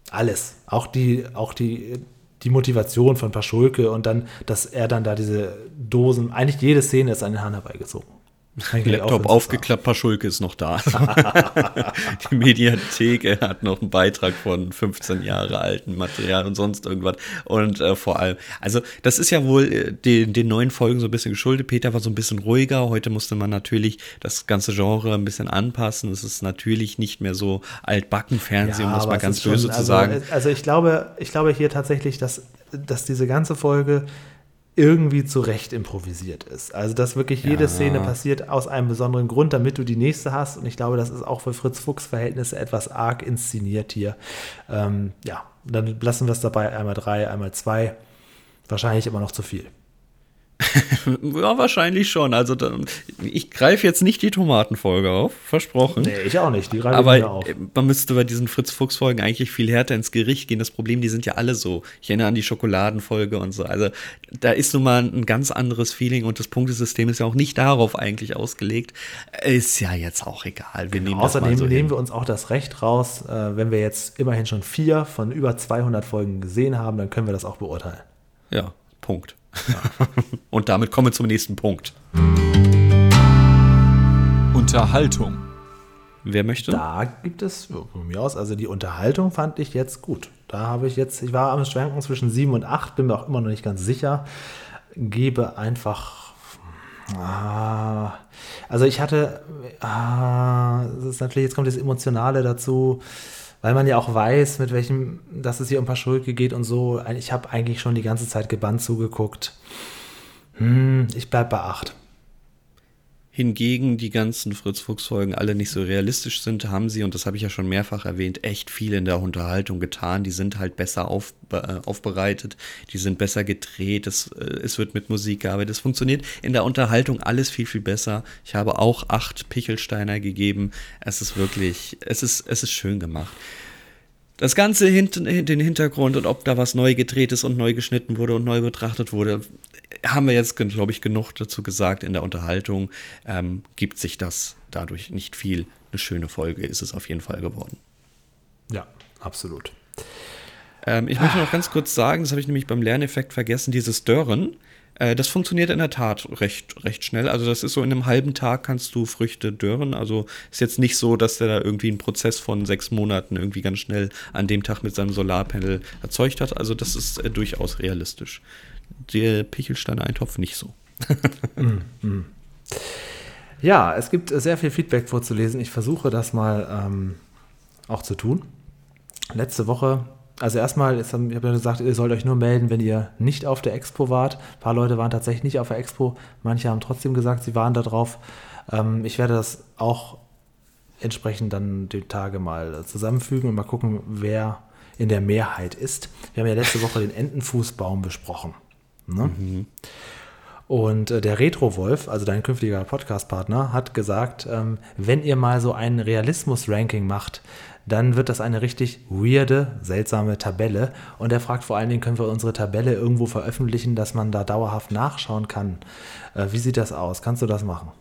Alles. Auch die, auch die die Motivation von Paschulke und dann, dass er dann da diese Dosen, eigentlich jede Szene ist an den Haaren herbeigezogen. Laptop aufgeklappt, Paschulke ist noch da. die Mediathek, er hat noch einen Beitrag von 15 Jahre alten Material und sonst irgendwas. Und äh, vor allem, also das ist ja wohl äh, den, den neuen Folgen so ein bisschen geschuldet. Peter war so ein bisschen ruhiger. Heute musste man natürlich das ganze Genre ein bisschen anpassen. Es ist natürlich nicht mehr so altbacken Fernsehen, ja, um das mal ganz böse schon, zu also, sagen. Also ich glaube, ich glaube hier tatsächlich, dass, dass diese ganze Folge irgendwie zurecht improvisiert ist. Also, dass wirklich jede ja. Szene passiert aus einem besonderen Grund, damit du die nächste hast. Und ich glaube, das ist auch für Fritz Fuchs Verhältnisse etwas arg inszeniert hier. Ähm, ja, dann lassen wir es dabei einmal drei, einmal zwei. Wahrscheinlich immer noch zu viel. ja, wahrscheinlich schon. Also ich greife jetzt nicht die Tomatenfolge auf, versprochen. Nee, ich auch nicht. Die greife Aber ich auf. man müsste bei diesen Fritz-Fuchs-Folgen eigentlich viel härter ins Gericht gehen. Das Problem, die sind ja alle so. Ich erinnere an die Schokoladenfolge und so. Also da ist nun mal ein ganz anderes Feeling und das Punktesystem ist ja auch nicht darauf eigentlich ausgelegt. Ist ja jetzt auch egal. Wir nehmen Außerdem so nehmen wir uns auch das Recht raus, äh, wenn wir jetzt immerhin schon vier von über 200 Folgen gesehen haben, dann können wir das auch beurteilen. Ja, Punkt. Und damit kommen wir zum nächsten Punkt. Unterhaltung. Wer möchte? Da gibt es von mir aus, also die Unterhaltung fand ich jetzt gut. Da habe ich jetzt, ich war am Schwanken zwischen 7 und 8, bin mir auch immer noch nicht ganz sicher. Gebe einfach. Ah, also ich hatte, ah, das ist natürlich, jetzt kommt das Emotionale dazu weil man ja auch weiß, mit welchem, dass es hier um Paschulke geht und so. Ich habe eigentlich schon die ganze Zeit gebannt zugeguckt. Hm, ich bleib bei 8 hingegen die ganzen Fritz-Fuchs-Folgen alle nicht so realistisch sind, haben sie, und das habe ich ja schon mehrfach erwähnt, echt viel in der Unterhaltung getan. Die sind halt besser auf, äh, aufbereitet, die sind besser gedreht, es, äh, es wird mit Musik gearbeitet. Es funktioniert in der Unterhaltung alles viel, viel besser. Ich habe auch acht Pichelsteiner gegeben. Es ist wirklich, es ist, es ist schön gemacht. Das Ganze hinten, den Hintergrund und ob da was neu gedreht ist und neu geschnitten wurde und neu betrachtet wurde, haben wir jetzt, glaube ich, genug dazu gesagt in der Unterhaltung. Ähm, gibt sich das dadurch nicht viel. Eine schöne Folge ist es auf jeden Fall geworden. Ja, absolut. Ähm, ich möchte noch ganz kurz sagen, das habe ich nämlich beim Lerneffekt vergessen, dieses Dörren. Äh, das funktioniert in der Tat recht, recht schnell. Also das ist so in einem halben Tag kannst du Früchte dörren. Also ist jetzt nicht so, dass der da irgendwie einen Prozess von sechs Monaten irgendwie ganz schnell an dem Tag mit seinem Solarpanel erzeugt hat. Also das ist äh, durchaus realistisch. Der Pichelstein-Eintopf nicht so. mm, mm. Ja, es gibt sehr viel Feedback vorzulesen. Ich versuche das mal ähm, auch zu tun. Letzte Woche also erstmal, ich habe ja gesagt, ihr sollt euch nur melden, wenn ihr nicht auf der Expo wart. Ein paar Leute waren tatsächlich nicht auf der Expo. Manche haben trotzdem gesagt, sie waren da drauf. Ähm, ich werde das auch entsprechend dann die Tage mal zusammenfügen und mal gucken, wer in der Mehrheit ist. Wir haben ja letzte Woche den Entenfußbaum besprochen. Ne? Mhm. Und äh, der Retro-Wolf, also dein künftiger Podcast-Partner, hat gesagt, ähm, wenn ihr mal so ein Realismus-Ranking macht, dann wird das eine richtig weirde, seltsame Tabelle. Und er fragt vor allen Dingen, können wir unsere Tabelle irgendwo veröffentlichen, dass man da dauerhaft nachschauen kann. Äh, wie sieht das aus? Kannst du das machen?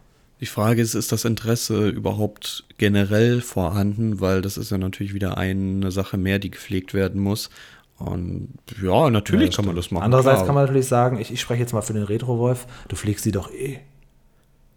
Die Frage ist, ist das Interesse überhaupt generell vorhanden? Weil das ist ja natürlich wieder eine Sache mehr, die gepflegt werden muss. Und ja, natürlich ja, kann man das machen. Andererseits klar. kann man natürlich sagen, ich, ich spreche jetzt mal für den Retro-Wolf, du pflegst sie doch eh.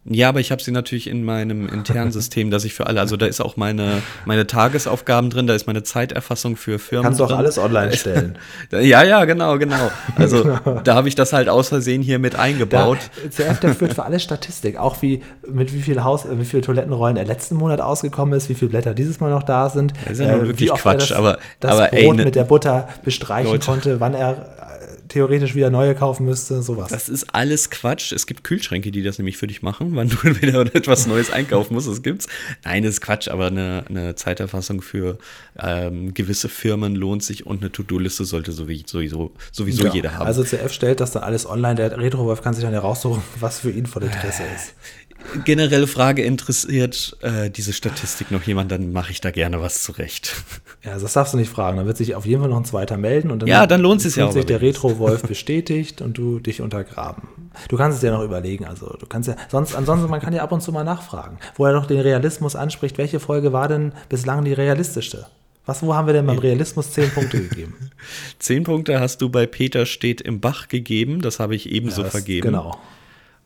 Ja, aber ich habe sie natürlich in meinem internen System, dass ich für alle, also da ist auch meine, meine Tagesaufgaben drin, da ist meine Zeiterfassung für Firmen. Kannst du auch alles online stellen. ja, ja, genau, genau. Also da habe ich das halt aus Versehen hier mit eingebaut. CF, der führt für alle Statistik, auch wie mit wie viel Haus, wie viele Toilettenrollen er letzten Monat ausgekommen ist, wie viele Blätter dieses Mal noch da sind. Das ist ja äh, wirklich Quatsch, das, aber das aber Brot ey, ne, mit der Butter bestreichen Leute. konnte, wann er theoretisch wieder neue kaufen müsste, sowas. Das ist alles Quatsch. Es gibt Kühlschränke, die das nämlich für dich machen, wann du wieder etwas Neues einkaufen musst. Das gibt's. Nein, das ist Quatsch, aber eine, eine Zeiterfassung für ähm, gewisse Firmen lohnt sich und eine To-Do-Liste sollte sowieso, sowieso ja, jeder haben. Also CF stellt das dann alles online. Der Retrowolf kann sich dann heraussuchen, was für ihn von Interesse ist generelle Frage interessiert äh, diese Statistik noch jemand, dann mache ich da gerne was zurecht. Ja, das darfst du nicht fragen. Dann wird sich auf jeden Fall noch ein zweiter melden und dann, ja, dann lohnt es ja auch. sich der Retro-Wolf bestätigt und du dich untergraben. Du kannst es dir noch überlegen. Also du kannst ja sonst, ansonsten man kann ja ab und zu mal nachfragen, wo er noch den Realismus anspricht. Welche Folge war denn bislang die realistischste? Was, wo haben wir denn beim Realismus zehn Punkte gegeben? zehn Punkte hast du bei Peter steht im Bach gegeben. Das habe ich ebenso ja, vergeben. Genau.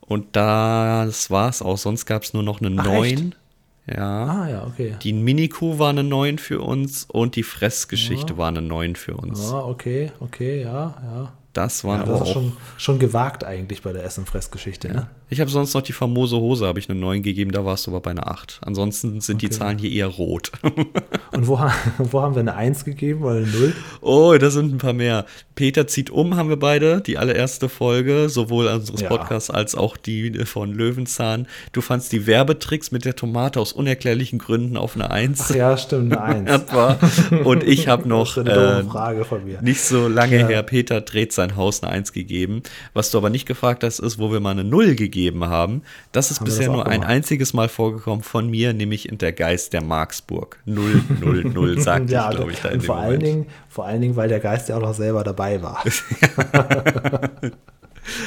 Und das war es auch. Sonst gab es nur noch eine Ach, 9. Echt? Ja. Ah, ja, okay. Die Miniku war eine 9 für uns und die Fressgeschichte ja. war eine 9 für uns. Ah, okay, okay, ja, ja. Das war ja, das auch schon, schon gewagt eigentlich bei der Essen- Fressgeschichte. Ja. Ne? Ich habe sonst noch die famose Hose, habe ich eine 9 gegeben, da warst du aber bei einer 8. Ansonsten sind okay. die Zahlen hier eher rot. Und wo, wo haben wir eine 1 gegeben oder eine 0? Oh, da sind ein paar mehr. Peter zieht um, haben wir beide, die allererste Folge, sowohl unseres ja. Podcasts als auch die von Löwenzahn. Du fandst die Werbetricks mit der Tomate aus unerklärlichen Gründen auf eine 1. Ach ja, stimmt, eine 1. Und ich habe noch äh, Frage von mir. nicht so lange ja. her, Peter dreht sein Haus eine 1 gegeben. Was du aber nicht gefragt hast, ist, wo wir mal eine 0 gegeben haben. Das ist haben bisher das nur ein einziges Mal vorgekommen von mir, nämlich in der Geist der Marksburg. 0, 0, 0, sagte ja, ich, glaube ich, da in vor allen Dingen, Vor allen Dingen, weil der Geist ja auch noch selber dabei war.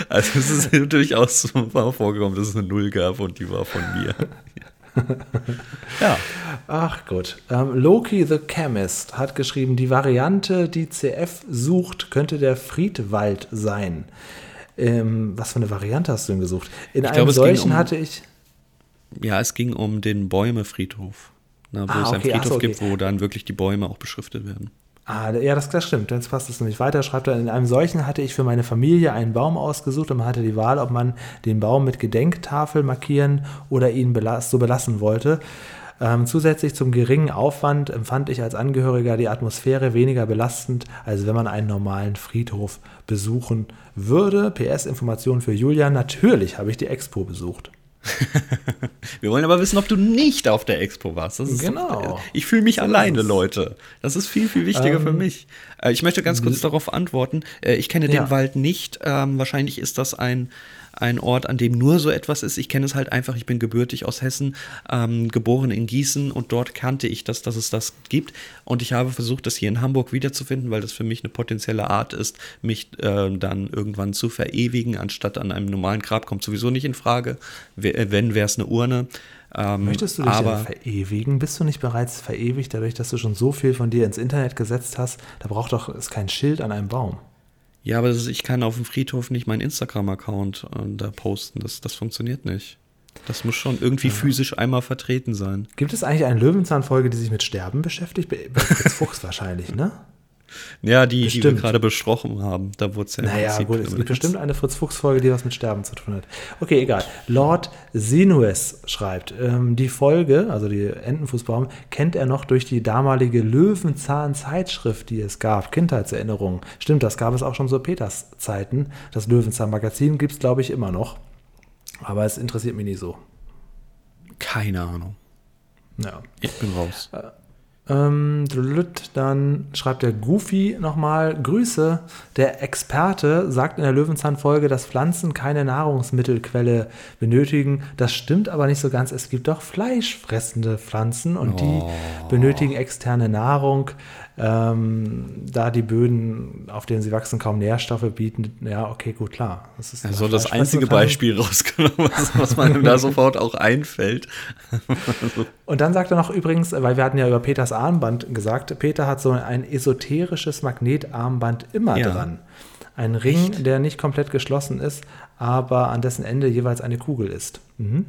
also es ist durchaus vorgekommen, dass es eine 0 gab und die war von mir. ja. Ach gut. Ähm, Loki the Chemist hat geschrieben, die Variante, die CF sucht, könnte der Friedwald sein. Ähm, was für eine Variante hast du denn gesucht? In ich einem glaub, solchen um, hatte ich. Ja, es ging um den Bäumefriedhof. Na, wo ah, es einen Friedhof so, okay. gibt, wo dann wirklich die Bäume auch beschriftet werden. Ah, ja, das, das stimmt. Jetzt passt es nämlich weiter. Schreibt er, in einem solchen hatte ich für meine Familie einen Baum ausgesucht und man hatte die Wahl, ob man den Baum mit Gedenktafel markieren oder ihn belas so belassen wollte. Ähm, zusätzlich zum geringen Aufwand empfand ich als Angehöriger die Atmosphäre weniger belastend, als wenn man einen normalen Friedhof besuchen würde. PS-Information für Julian. Natürlich habe ich die Expo besucht. Wir wollen aber wissen, ob du nicht auf der Expo warst. genau. So, ich fühle mich alleine, Leute. Das ist viel, viel wichtiger ähm, für mich. Äh, ich möchte ganz kurz darauf antworten. Äh, ich kenne ja. den Wald nicht. Ähm, wahrscheinlich ist das ein ein Ort, an dem nur so etwas ist. Ich kenne es halt einfach, ich bin gebürtig aus Hessen, ähm, geboren in Gießen und dort kannte ich das, dass es das gibt. Und ich habe versucht, das hier in Hamburg wiederzufinden, weil das für mich eine potenzielle Art ist, mich äh, dann irgendwann zu verewigen, anstatt an einem normalen Grab kommt sowieso nicht in Frage. Wenn, wäre es eine Urne. Ähm, Möchtest du dich aber, verewigen? Bist du nicht bereits verewigt, dadurch, dass du schon so viel von dir ins Internet gesetzt hast? Da braucht doch es kein Schild an einem Baum. Ja, aber ist, ich kann auf dem Friedhof nicht meinen Instagram-Account äh, da posten. Das, das funktioniert nicht. Das muss schon irgendwie ja. physisch einmal vertreten sein. Gibt es eigentlich eine Löwenzahn-Folge, die sich mit Sterben beschäftigt? Bei Fritz Fuchs wahrscheinlich, ne? Ja, die, die wir gerade besprochen haben. Da wurde es ja Naja, gut, es gibt bestimmt eine Fritz-Fuchs-Folge, die was mit Sterben zu tun hat. Okay, egal. Lord Sinues schreibt, ähm, die Folge, also die Entenfußbaum, kennt er noch durch die damalige Löwenzahn-Zeitschrift, die es gab. Kindheitserinnerungen. Stimmt, das gab es auch schon zu Peters Zeiten. Das Löwenzahn-Magazin gibt es, glaube ich, immer noch. Aber es interessiert mich nie so. Keine Ahnung. Ja. Ich bin raus. Äh, ähm, dann schreibt der Goofy nochmal: Grüße. Der Experte sagt in der Löwenzahn-Folge, dass Pflanzen keine Nahrungsmittelquelle benötigen. Das stimmt aber nicht so ganz. Es gibt doch fleischfressende Pflanzen und oh. die benötigen externe Nahrung ähm, da die Böden, auf denen sie wachsen, kaum Nährstoffe bieten, ja, okay, gut, klar. Das ist also das einzige Beispiel rausgenommen, was, was man da sofort auch einfällt. Und dann sagt er noch übrigens, weil wir hatten ja über Peters Armband gesagt, Peter hat so ein esoterisches Magnetarmband immer ja. dran. Ein Ring, Echt? der nicht komplett geschlossen ist, aber an dessen Ende jeweils eine Kugel ist. Mhm.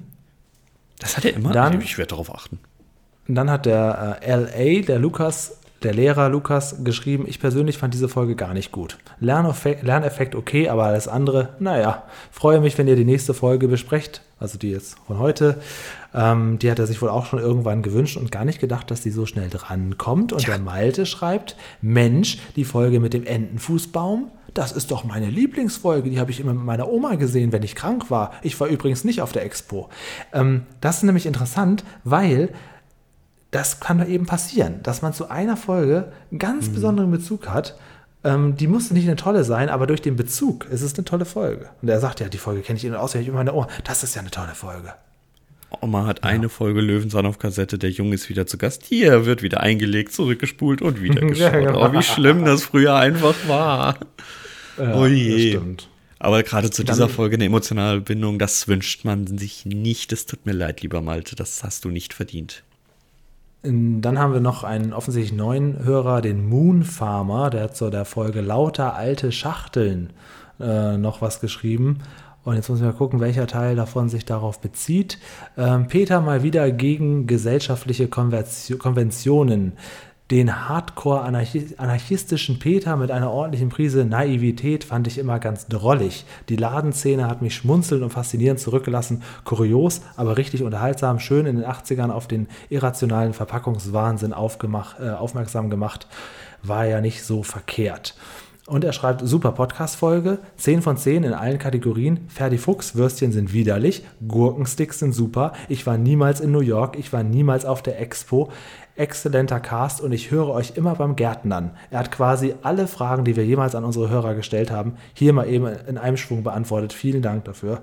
Das hat er immer. Dann- ich werde darauf achten. Und dann hat der äh, LA, der Lukas, der Lehrer Lukas, geschrieben, ich persönlich fand diese Folge gar nicht gut. Lerneffekt, Lerneffekt okay, aber alles andere, naja. Freue mich, wenn ihr die nächste Folge besprecht, also die jetzt von heute. Ähm, die hat er sich wohl auch schon irgendwann gewünscht und gar nicht gedacht, dass die so schnell drankommt. Und der Malte schreibt, Mensch, die Folge mit dem Entenfußbaum, das ist doch meine Lieblingsfolge. Die habe ich immer mit meiner Oma gesehen, wenn ich krank war. Ich war übrigens nicht auf der Expo. Ähm, das ist nämlich interessant, weil das kann doch eben passieren, dass man zu einer Folge einen ganz besonderen Bezug hat. Ähm, die musste nicht eine tolle sein, aber durch den Bezug ist es eine tolle Folge. Und er sagt ja, die Folge kenne ich in- und auswendig in meiner Ohr. Das ist ja eine tolle Folge. Oma hat eine Folge Löwenzahn auf Kassette, der Junge ist wieder zu Gast. Hier wird wieder eingelegt, zurückgespult und wieder geschaut. genau. Oh, wie schlimm das früher einfach war. Ja, Oh je. Aber gerade zu Dann- dieser Folge eine emotionale Bindung, das wünscht man sich nicht. Es tut mir leid, lieber Malte, das hast du nicht verdient. Dann haben wir noch einen offensichtlich neuen Hörer, den Moon Farmer, der hat zu der Folge Lauter alte Schachteln äh, noch was geschrieben. Und jetzt muss ich mal gucken, welcher Teil davon sich darauf bezieht. Ähm, Peter mal wieder gegen gesellschaftliche Konversi- Konventionen. Den hardcore-anarchistischen Peter mit einer ordentlichen Prise Naivität fand ich immer ganz drollig. Die Ladenszene hat mich schmunzelnd und faszinierend zurückgelassen. Kurios, aber richtig unterhaltsam. Schön in den 80ern auf den irrationalen Verpackungswahnsinn äh, aufmerksam gemacht. War ja nicht so verkehrt. Und er schreibt, super Podcast-Folge, 10 von 10 in allen Kategorien. Ferdi Fuchs, Würstchen sind widerlich, Gurkensticks sind super. Ich war niemals in New York, ich war niemals auf der Expo. Exzellenter Cast und ich höre euch immer beim Gärtnern. Er hat quasi alle Fragen, die wir jemals an unsere Hörer gestellt haben, hier mal eben in einem Schwung beantwortet. Vielen Dank dafür.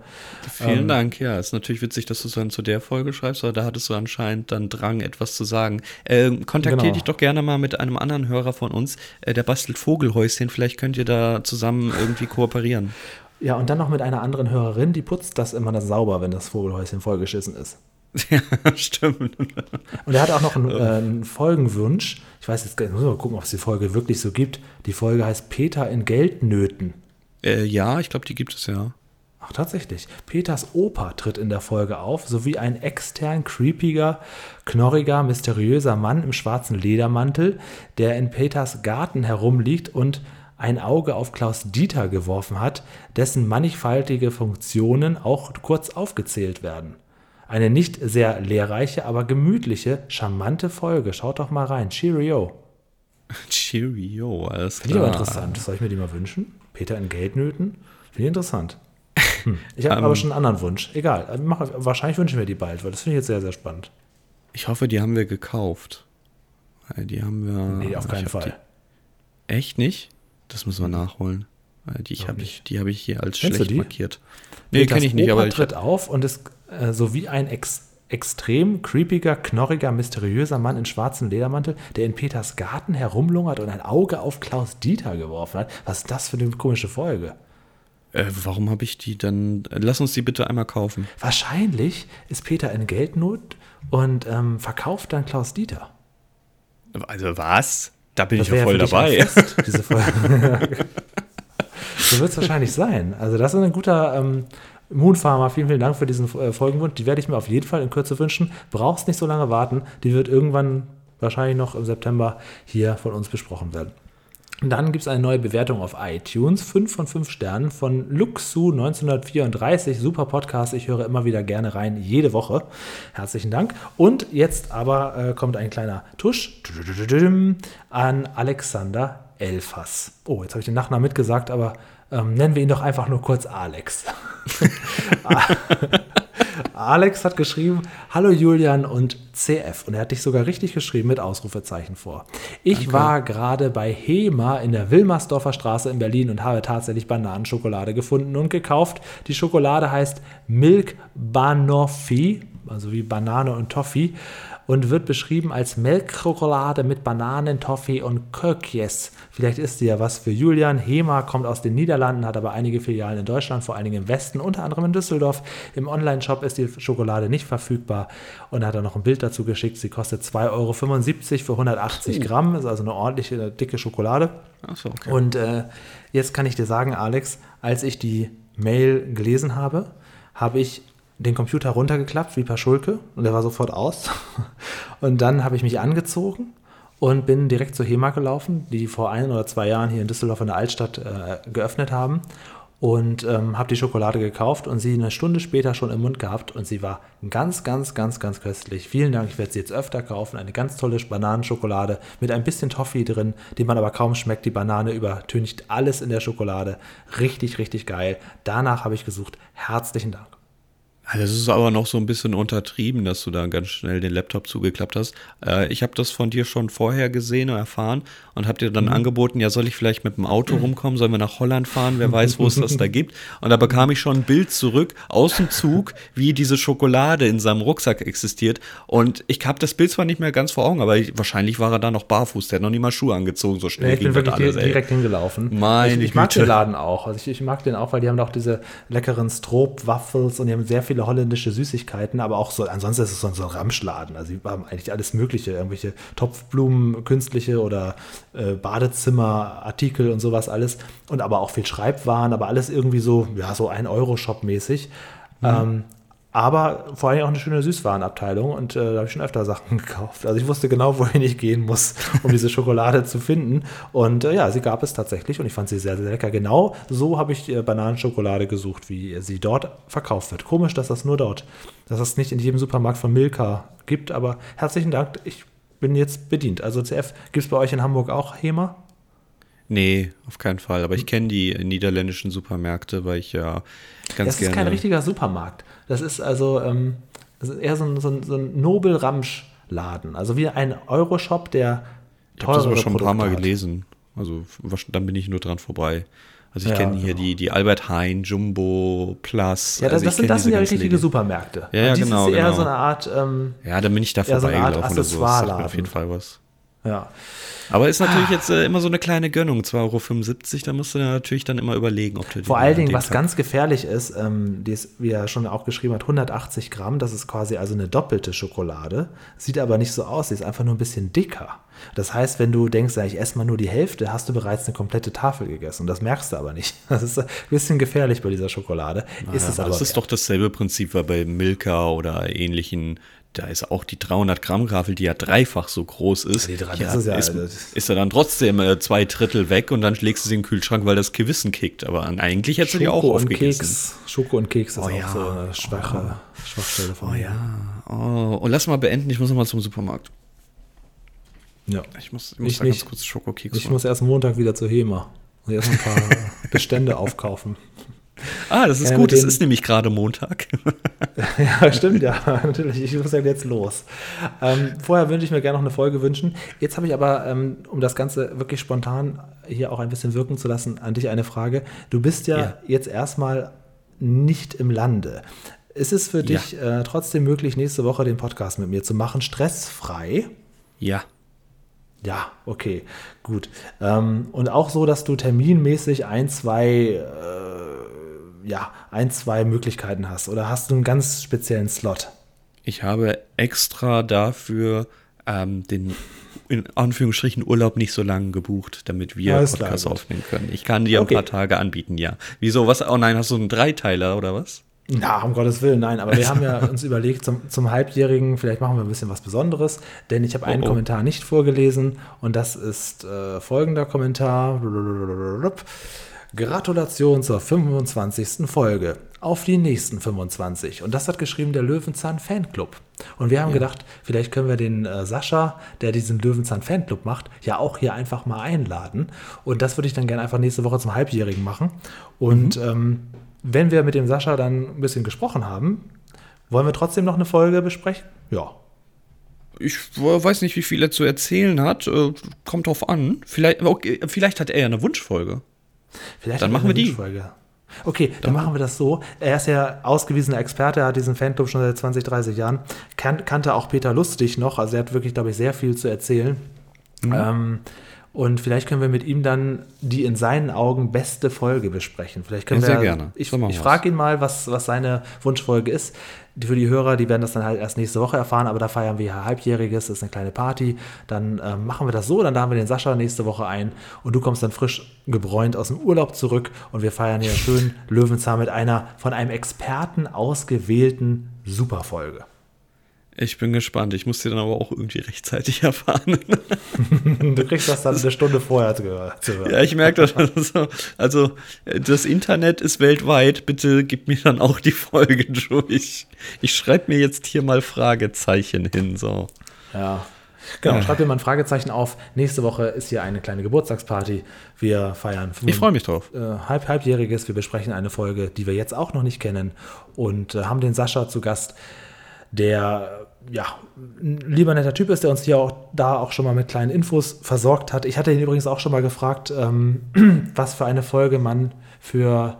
Vielen Dank, ja. Ist natürlich witzig, dass du es dann zu der Folge schreibst, aber da hattest du anscheinend dann Drang, etwas zu sagen. Ähm, kontaktiere Genau. dich doch gerne mal mit einem anderen Hörer von uns, äh, der bastelt Vogelhäuschen. Vielleicht könnt ihr da zusammen irgendwie kooperieren. Ja, und dann noch mit einer anderen Hörerin, die putzt das immer das sauber, wenn das Vogelhäuschen vollgeschissen ist. ja, stimmt. Und er hat auch noch einen, äh, einen Folgenwunsch. Ich weiß jetzt muss mal gucken, ob es die Folge wirklich so gibt. Die Folge heißt Peter in Geldnöten. Äh, ja, ich glaube, die gibt es ja. Ach, tatsächlich. Peters Opa tritt in der Folge auf, sowie ein extern creepiger, knorriger, mysteriöser Mann im schwarzen Ledermantel, der in Peters Garten herumliegt und ein Auge auf Klaus Dieter geworfen hat, dessen mannigfaltige Funktionen auch kurz aufgezählt werden. Eine nicht sehr lehrreiche, aber gemütliche, charmante Folge. Schaut doch mal rein. Cheerio. Cheerio, alles Finde ich aber klar. interessant. Soll ich mir die mal wünschen? Peter in Geldnöten? Finde ich interessant. Hm. Ich habe Ähm. aber schon einen anderen Wunsch. Egal. Also Mach, wahrscheinlich wünschen wir die bald, weil das finde ich jetzt sehr, sehr spannend. Ich hoffe, die haben wir gekauft. Weil Die haben wir. Nee, auf keinen hab Fall. Die, echt nicht? Das müssen wir nachholen. Weil Die habe ich, die habe ich hier als Kennst schlecht markiert. Nee, kenne ich nicht, Opa aber ich, tritt auf und ist äh, so wie ein ex extrem creepiger, knorriger, mysteriöser Mann in schwarzem Ledermantel, der in Peters Garten herumlungert und ein Auge auf Klaus Dieter geworfen hat. Was ist das für eine komische Folge? äh, warum habe ich die dann? Lass uns die bitte einmal kaufen. Wahrscheinlich ist Peter in Geldnot und ähm, verkauft dann Klaus Dieter. Also was? Da bin ich Das ja wäre voll dabei. Fest, diese Folge. so wird es wahrscheinlich sein. Also das ist ein guter ähm, Moonfarmer. Vielen, vielen Dank für diesen äh, Folgenwunsch. Die werde ich mir auf jeden Fall in Kürze wünschen. Brauchst nicht so lange warten. Die wird irgendwann wahrscheinlich noch im September hier von uns besprochen werden. Dann gibt es eine neue Bewertung auf iTunes. 5 von 5 Sternen von Luxu 1934. Super Podcast. Ich höre immer wieder gerne rein, jede Woche. Herzlichen Dank. Und jetzt aber äh, kommt ein kleiner Tusch an Alexander Elfers. Oh, jetzt habe ich den Nachnamen mitgesagt, aber ähm, nennen wir ihn doch einfach nur kurz Alex. Alex hat geschrieben, hallo Julian und CF. Und er hat dich sogar richtig geschrieben mit Ausrufezeichen vor. Ich war gerade bei Hema in der Wilmersdorfer Straße in Berlin und habe tatsächlich Bananenschokolade gefunden und gekauft. Die Schokolade heißt Milk Banoffee, also wie Banane und Toffee. Und wird beschrieben als Milchschokolade mit Bananen, Toffee und Kökjes. Vielleicht ist sie ja was für Julian. Hema kommt aus den Niederlanden, hat aber einige Filialen in Deutschland, vor allen Dingen im Westen, unter anderem in Düsseldorf. Im Online-Shop ist die Schokolade nicht verfügbar und hat er noch ein Bild dazu geschickt. Sie kostet 2,75 Euro für 180 Gramm, ist also eine ordentliche, dicke Schokolade. Achso, okay. Und äh, jetzt kann ich dir sagen, Alex, als ich die Mail gelesen habe, habe ich den Computer runtergeklappt wie Paschulke und der war sofort aus. Und dann habe ich mich angezogen und bin direkt zur HEMA gelaufen, die vor ein oder zwei Jahren hier in Düsseldorf in der Altstadt äh, geöffnet haben und ähm, habe die Schokolade gekauft und sie eine Stunde später schon im Mund gehabt und sie war ganz, ganz, ganz, ganz köstlich. Vielen Dank, ich werde sie jetzt öfter kaufen. Eine ganz tolle Bananenschokolade mit ein bisschen Toffee drin, die man aber kaum schmeckt. Die Banane übertüncht alles in der Schokolade. Richtig, richtig geil. Danach habe ich gesucht. Herzlichen Dank. Das ist aber noch so ein bisschen untertrieben, dass du da ganz schnell den Laptop zugeklappt hast. Äh, ich habe das von dir schon vorher gesehen und erfahren und habe dir dann mhm. angeboten, ja, soll ich vielleicht mit dem Auto rumkommen? Sollen wir nach Holland fahren? Wer weiß, wo es das da gibt? Und da bekam ich schon ein Bild zurück aus dem Zug, wie diese Schokolade in seinem Rucksack existiert. Und ich habe das Bild zwar nicht mehr ganz vor Augen, aber ich, wahrscheinlich war er da noch barfuß. Der hat noch nie mal Schuhe angezogen, so schnell. Nee, ich bin wirklich alles, direkt hingelaufen. Meine ich, ich mag den Laden auch. Also ich, ich, mag den auch, weil die haben auch diese leckeren Stroop-Waffels und die haben sehr viele holländische Süßigkeiten, aber auch so, ansonsten ist es so, so ein Ramschladen. Also die haben eigentlich alles Mögliche, irgendwelche Topfblumen, künstliche oder äh, Badezimmerartikel und sowas alles. Und aber auch viel Schreibwaren, aber alles irgendwie so, ja, so ein Euro-Shop-mäßig. Mhm. Ähm, aber vor allem auch eine schöne Süßwarenabteilung und äh, da habe ich schon öfter Sachen gekauft. Also ich wusste genau, wohin ich gehen muss, um diese Schokolade zu finden. Und äh, ja, sie gab es tatsächlich und ich fand sie sehr, sehr lecker. Genau so habe ich äh, Bananenschokolade gesucht, wie sie dort verkauft wird. Komisch, dass das nur dort, dass das nicht in jedem Supermarkt von Milka gibt, aber herzlichen Dank, ich bin jetzt bedient. Also CF, gibt es bei euch in Hamburg auch HEMA? Nee, auf keinen Fall. Aber ich kenne die niederländischen Supermärkte, weil ich ja ganz gerne. Das ist kein richtiger Supermarkt. Das ist also ähm, das ist eher so ein, so ein, so ein Nobel-Ramsch-Laden. Also wie ein Euroshop, der Ich habe das aber schon ein paar Mal hat. gelesen. Also dann bin ich nur dran vorbei. Also ich ja, kenne hier genau. die, die Albert Heijn, Jumbo, Plus. Ja, das, also das sind, das sind ja richtige Läden. Supermärkte. Ja, ja genau. ist eher genau. so eine Art. Ähm, ja, dann bin ich da vorbeigelaufen so oder so. Das sagt mir auf jeden Fall was. Ja. Aber ist natürlich ah. jetzt äh, immer so eine kleine Gönnung, 2,75 Euro, da musst du natürlich dann immer überlegen, ob du Vor allen Dingen, was ganz gefährlich ist, ähm, die ist, wie er schon auch geschrieben hat, 180 Gramm, das ist quasi also eine doppelte Schokolade, sieht aber nicht so aus, sie ist einfach nur ein bisschen dicker. Das heißt, wenn du denkst, ja, ich esse mal nur die Hälfte, hast du bereits eine komplette Tafel gegessen und das merkst du aber nicht. Das ist ein bisschen gefährlich bei dieser Schokolade. Naja, ist es aber das ist doch dasselbe Prinzip wie bei Milka oder ähnlichen da ist auch die 300 Gramm Gafel, die ja dreifach so groß ist. Ja, ja, ist, ja, ist, ist er dann trotzdem äh, zwei Drittel weg und dann legst du sie in den Kühlschrank, weil das Gewissen kickt. Aber eigentlich hättest du die auch aufgegessen. Keks, Schoko und Keks ist oh, auch so eine schwache oh. Schwachstelle von Oh mir. ja. Oh. Und lass mal beenden, ich muss nochmal zum Supermarkt. Ja. Ich muss, ich muss ich da nicht. ganz kurz Schokokeks Ich muss erst Montag wieder zur HEMA und erst ein paar Bestände aufkaufen. Ah, das ist äh, gut, es ist nämlich gerade Montag. ja, stimmt, ja, natürlich. Ich muss ja jetzt los. Ähm, vorher würde ich mir gerne noch eine Folge wünschen. Jetzt habe ich aber, ähm, um das Ganze wirklich spontan hier auch ein bisschen wirken zu lassen, an dich eine Frage. Du bist ja, ja. jetzt erstmal nicht im Lande. Ist es für dich ja. äh, trotzdem möglich, nächste Woche den Podcast mit mir zu machen, stressfrei? Ja. Ja, okay, gut. Ähm, und auch so, dass du terminmäßig ein, zwei äh, ja, ein, zwei Möglichkeiten hast? Oder hast du einen ganz speziellen Slot? Ich habe extra dafür ähm, den in Anführungsstrichen Urlaub nicht so lange gebucht, damit wir Alles Podcasts aufnehmen können. Ich kann dir okay. ein paar Tage anbieten, ja. Wieso? Was? Oh nein, hast du einen Dreiteiler oder was? Na, um Gottes Willen, nein. Aber wir haben ja uns überlegt, zum, zum Halbjährigen, vielleicht machen wir ein bisschen was Besonderes, denn ich habe einen oh, oh. Kommentar nicht vorgelesen und das ist äh, folgender Kommentar. Gratulation zur 25. Folge. Auf die nächsten 25. Und das hat geschrieben der Löwenzahn Fanclub. Und wir haben ja. gedacht, vielleicht können wir den äh, Sascha, der diesen Löwenzahn Fanclub macht, ja auch hier einfach mal einladen. Und das würde ich dann gerne einfach nächste Woche zum Halbjährigen machen. Und mhm. ähm, wenn wir mit dem Sascha dann ein bisschen gesprochen haben, wollen wir trotzdem noch eine Folge besprechen? Ja. Ich weiß nicht, wie viel er zu erzählen hat. Äh, kommt drauf an. Vielleicht, okay, vielleicht hat er ja eine Wunschfolge. Vielleicht dann machen wir die. Folge. Okay, dann, dann machen wir das so. Er ist ja ausgewiesener Experte, er hat diesen Fanclub schon seit 20, 30 Jahren. Kan kannte auch Peter Lustig noch, also er hat wirklich, glaube ich, sehr viel zu erzählen. Mhm. Ähm, Und vielleicht können wir mit ihm dann die in seinen Augen beste Folge besprechen. Vielleicht können Ja, wir. sehr gerne. Ich, ich frage ihn mal, was, was seine Wunschfolge ist. Für die Hörer, die werden das dann halt erst nächste Woche erfahren, aber da feiern wir ja Halbjähriges, das ist eine kleine Party. Dann ähm, machen wir das so, dann laden wir den Sascha nächste Woche ein und du kommst dann frisch gebräunt aus dem Urlaub zurück und wir feiern hier schön Löwenzahn mit einer von einem Experten ausgewählten Superfolge. Ich bin gespannt. Ich muss dir dann aber auch irgendwie rechtzeitig erfahren. Du kriegst das dann eine Stunde vorher zu hören. ja, ich merke das. Also, also, das Internet ist weltweit. Bitte gib mir dann auch die Folge durch. Ich schreibe mir jetzt hier mal Fragezeichen hin. So. Ja. Genau, Ja. schreib dir mal ein Fragezeichen auf. Nächste Woche ist hier eine kleine Geburtstagsparty. Wir feiern Ich freue mich drauf. äh, halb, halbjähriges. Wir besprechen eine Folge, die wir jetzt auch noch nicht kennen und äh, haben den Sascha zu Gast, der ja ein lieber netter Typ ist, der uns hier auch da auch schon mal mit kleinen Infos versorgt hat. Ich hatte ihn übrigens auch schon mal gefragt, ähm, was für eine Folge man für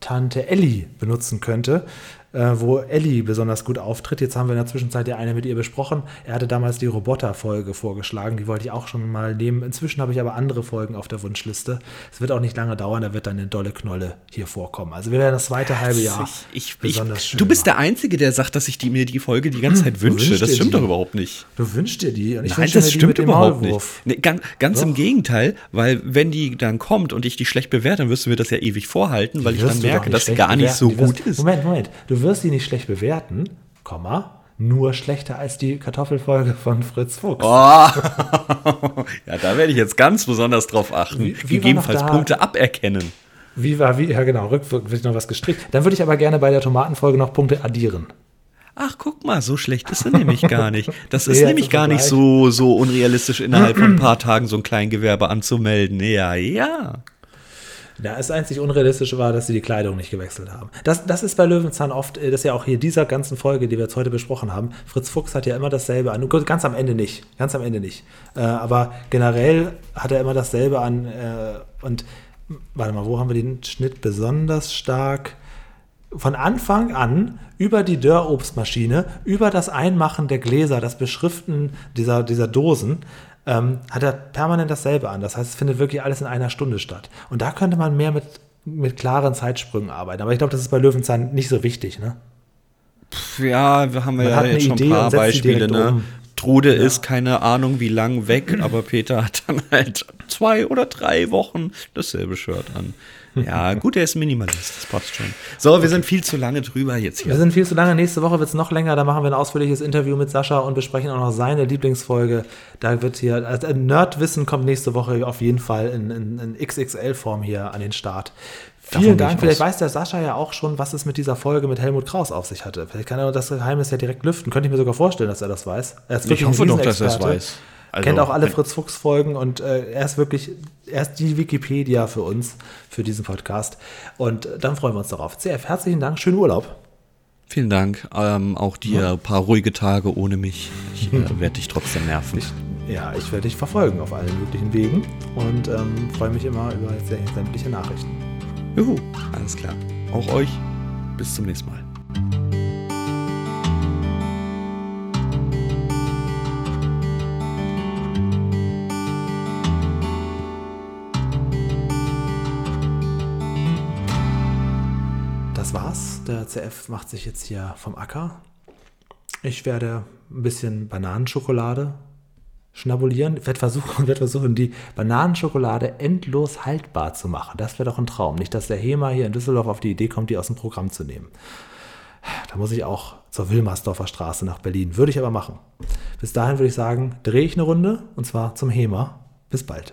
Tante Ellie benutzen könnte, äh, wo Ellie besonders gut auftritt. Jetzt haben wir in der Zwischenzeit ja eine mit ihr besprochen. Er hatte damals die Roboter-Folge vorgeschlagen, die wollte ich auch schon mal nehmen. Inzwischen habe ich aber andere Folgen auf der Wunschliste. Es wird auch nicht lange dauern, da wird dann eine dolle Knolle hier vorkommen. Also wir werden das zweite halbe Jahr Ich, ich, besonders ich, schön du bist machen. der Einzige, der sagt, dass ich die, mir die Folge die ganze Zeit wünsche. wünschst Das stimmt die? doch überhaupt nicht. Du wünschst dir die und ich Nein, wünsche das stimmt überhaupt Maulwurf. nicht. Nee, ganz ganz im. Gegenteil, weil wenn die dann kommt und ich die schlecht bewerte, dann wirst du mir das ja ewig vorhalten, weil ich dann merke, dass sie gar nicht bewerten. so wirst, gut ist. Moment, Moment. Du wirst sie nicht schlecht bewerten, Komma, nur schlechter als die Kartoffelfolge von Fritz Fuchs. Oh. ja, da werde ich jetzt ganz besonders drauf achten. Wie- wie Gegebenenfalls Punkte aberkennen. Wie war, wie, ja genau, rückwirkend wird noch was gestrickt. Dann würde ich aber gerne bei der Tomatenfolge noch Punkte addieren. Ach, guck mal, so schlecht ist sie nämlich gar nicht. Das ist Nee, nämlich gar nicht so, so unrealistisch, innerhalb von ein paar Tagen so ein Kleingewerbe anzumelden. Ja, ja. Ja, das einzig Unrealistische war, dass sie die Kleidung nicht gewechselt haben. Das, das ist bei Löwenzahn oft, äh, das ist ja auch hier dieser ganzen Folge, die wir jetzt heute besprochen haben. Fritz Fuchs hat ja immer dasselbe an. Gut, Ganz am Ende nicht. Ganz am Ende nicht. Äh, aber generell hat er immer dasselbe an. Äh, und warte mal, wo haben wir den Schnitt besonders stark? Von Anfang an über die Dörrobstmaschine, über das Einmachen der Gläser, das Beschriften dieser, dieser Dosen, ähm, hat er permanent dasselbe an. Das heißt, es findet wirklich alles in einer Stunde statt. Und da könnte man mehr mit, mit klaren Zeitsprüngen arbeiten. Aber ich glaube, das ist bei Löwenzahn nicht so wichtig. Ne? Ja, wir haben Man ja hat jetzt schon Idee ein paar Beispiele. Ne? um. Trude ist keine Ahnung wie lang weg, aber Peter hat dann halt zwei oder drei Wochen dasselbe Shirt an. Ja, gut, er ist Minimalist, das passt schon. So, wir sind viel zu lange drüber jetzt Wir hier. sind viel zu lange. Nächste Woche wird es noch länger. Da machen wir ein ausführliches Interview mit Sascha und besprechen auch noch seine Lieblingsfolge. Da wird hier, also Nerdwissen kommt nächste Woche auf jeden Fall in, in, in XXL-Form hier an den Start. Davon Vielen Dank. ich Vielleicht weiß der Sascha ja auch schon, was es mit dieser Folge mit Helmut Kraus auf sich hatte. Vielleicht kann er das Geheimnis ja direkt lüften. Könnte ich mir sogar vorstellen, dass er das weiß. Er Ich hoffe doch, dass er es weiß. Also, kennt auch alle Fritz Fuchs Folgen und äh, er ist wirklich, er ist die Wikipedia für uns, für diesen Podcast. Und äh, dann freuen wir uns darauf. CF, herzlichen Dank, schönen Urlaub. Vielen Dank. Ähm, auch dir ein paar ruhige Tage ohne mich. Ich äh, werde dich trotzdem nerven. Ich, ja, ich werde dich verfolgen auf allen möglichen Wegen und ähm, freue mich immer über sämtliche Nachrichten. Juhu, alles klar. Auch euch. Bis zum nächsten Mal. Das war's. Der CF macht sich jetzt hier vom Acker. Ich werde ein bisschen Bananenschokolade schnabulieren. Ich werde versuchen, werde versuchen, die Bananenschokolade endlos haltbar zu machen. Das wäre doch ein Traum. Nicht, dass der HEMA hier in Düsseldorf auf die Idee kommt, die aus dem Programm zu nehmen. Da muss ich auch zur Wilmersdorfer Straße nach Berlin. Würde ich aber machen. Bis dahin würde ich sagen, drehe ich eine Runde und zwar zum HEMA. Bis bald.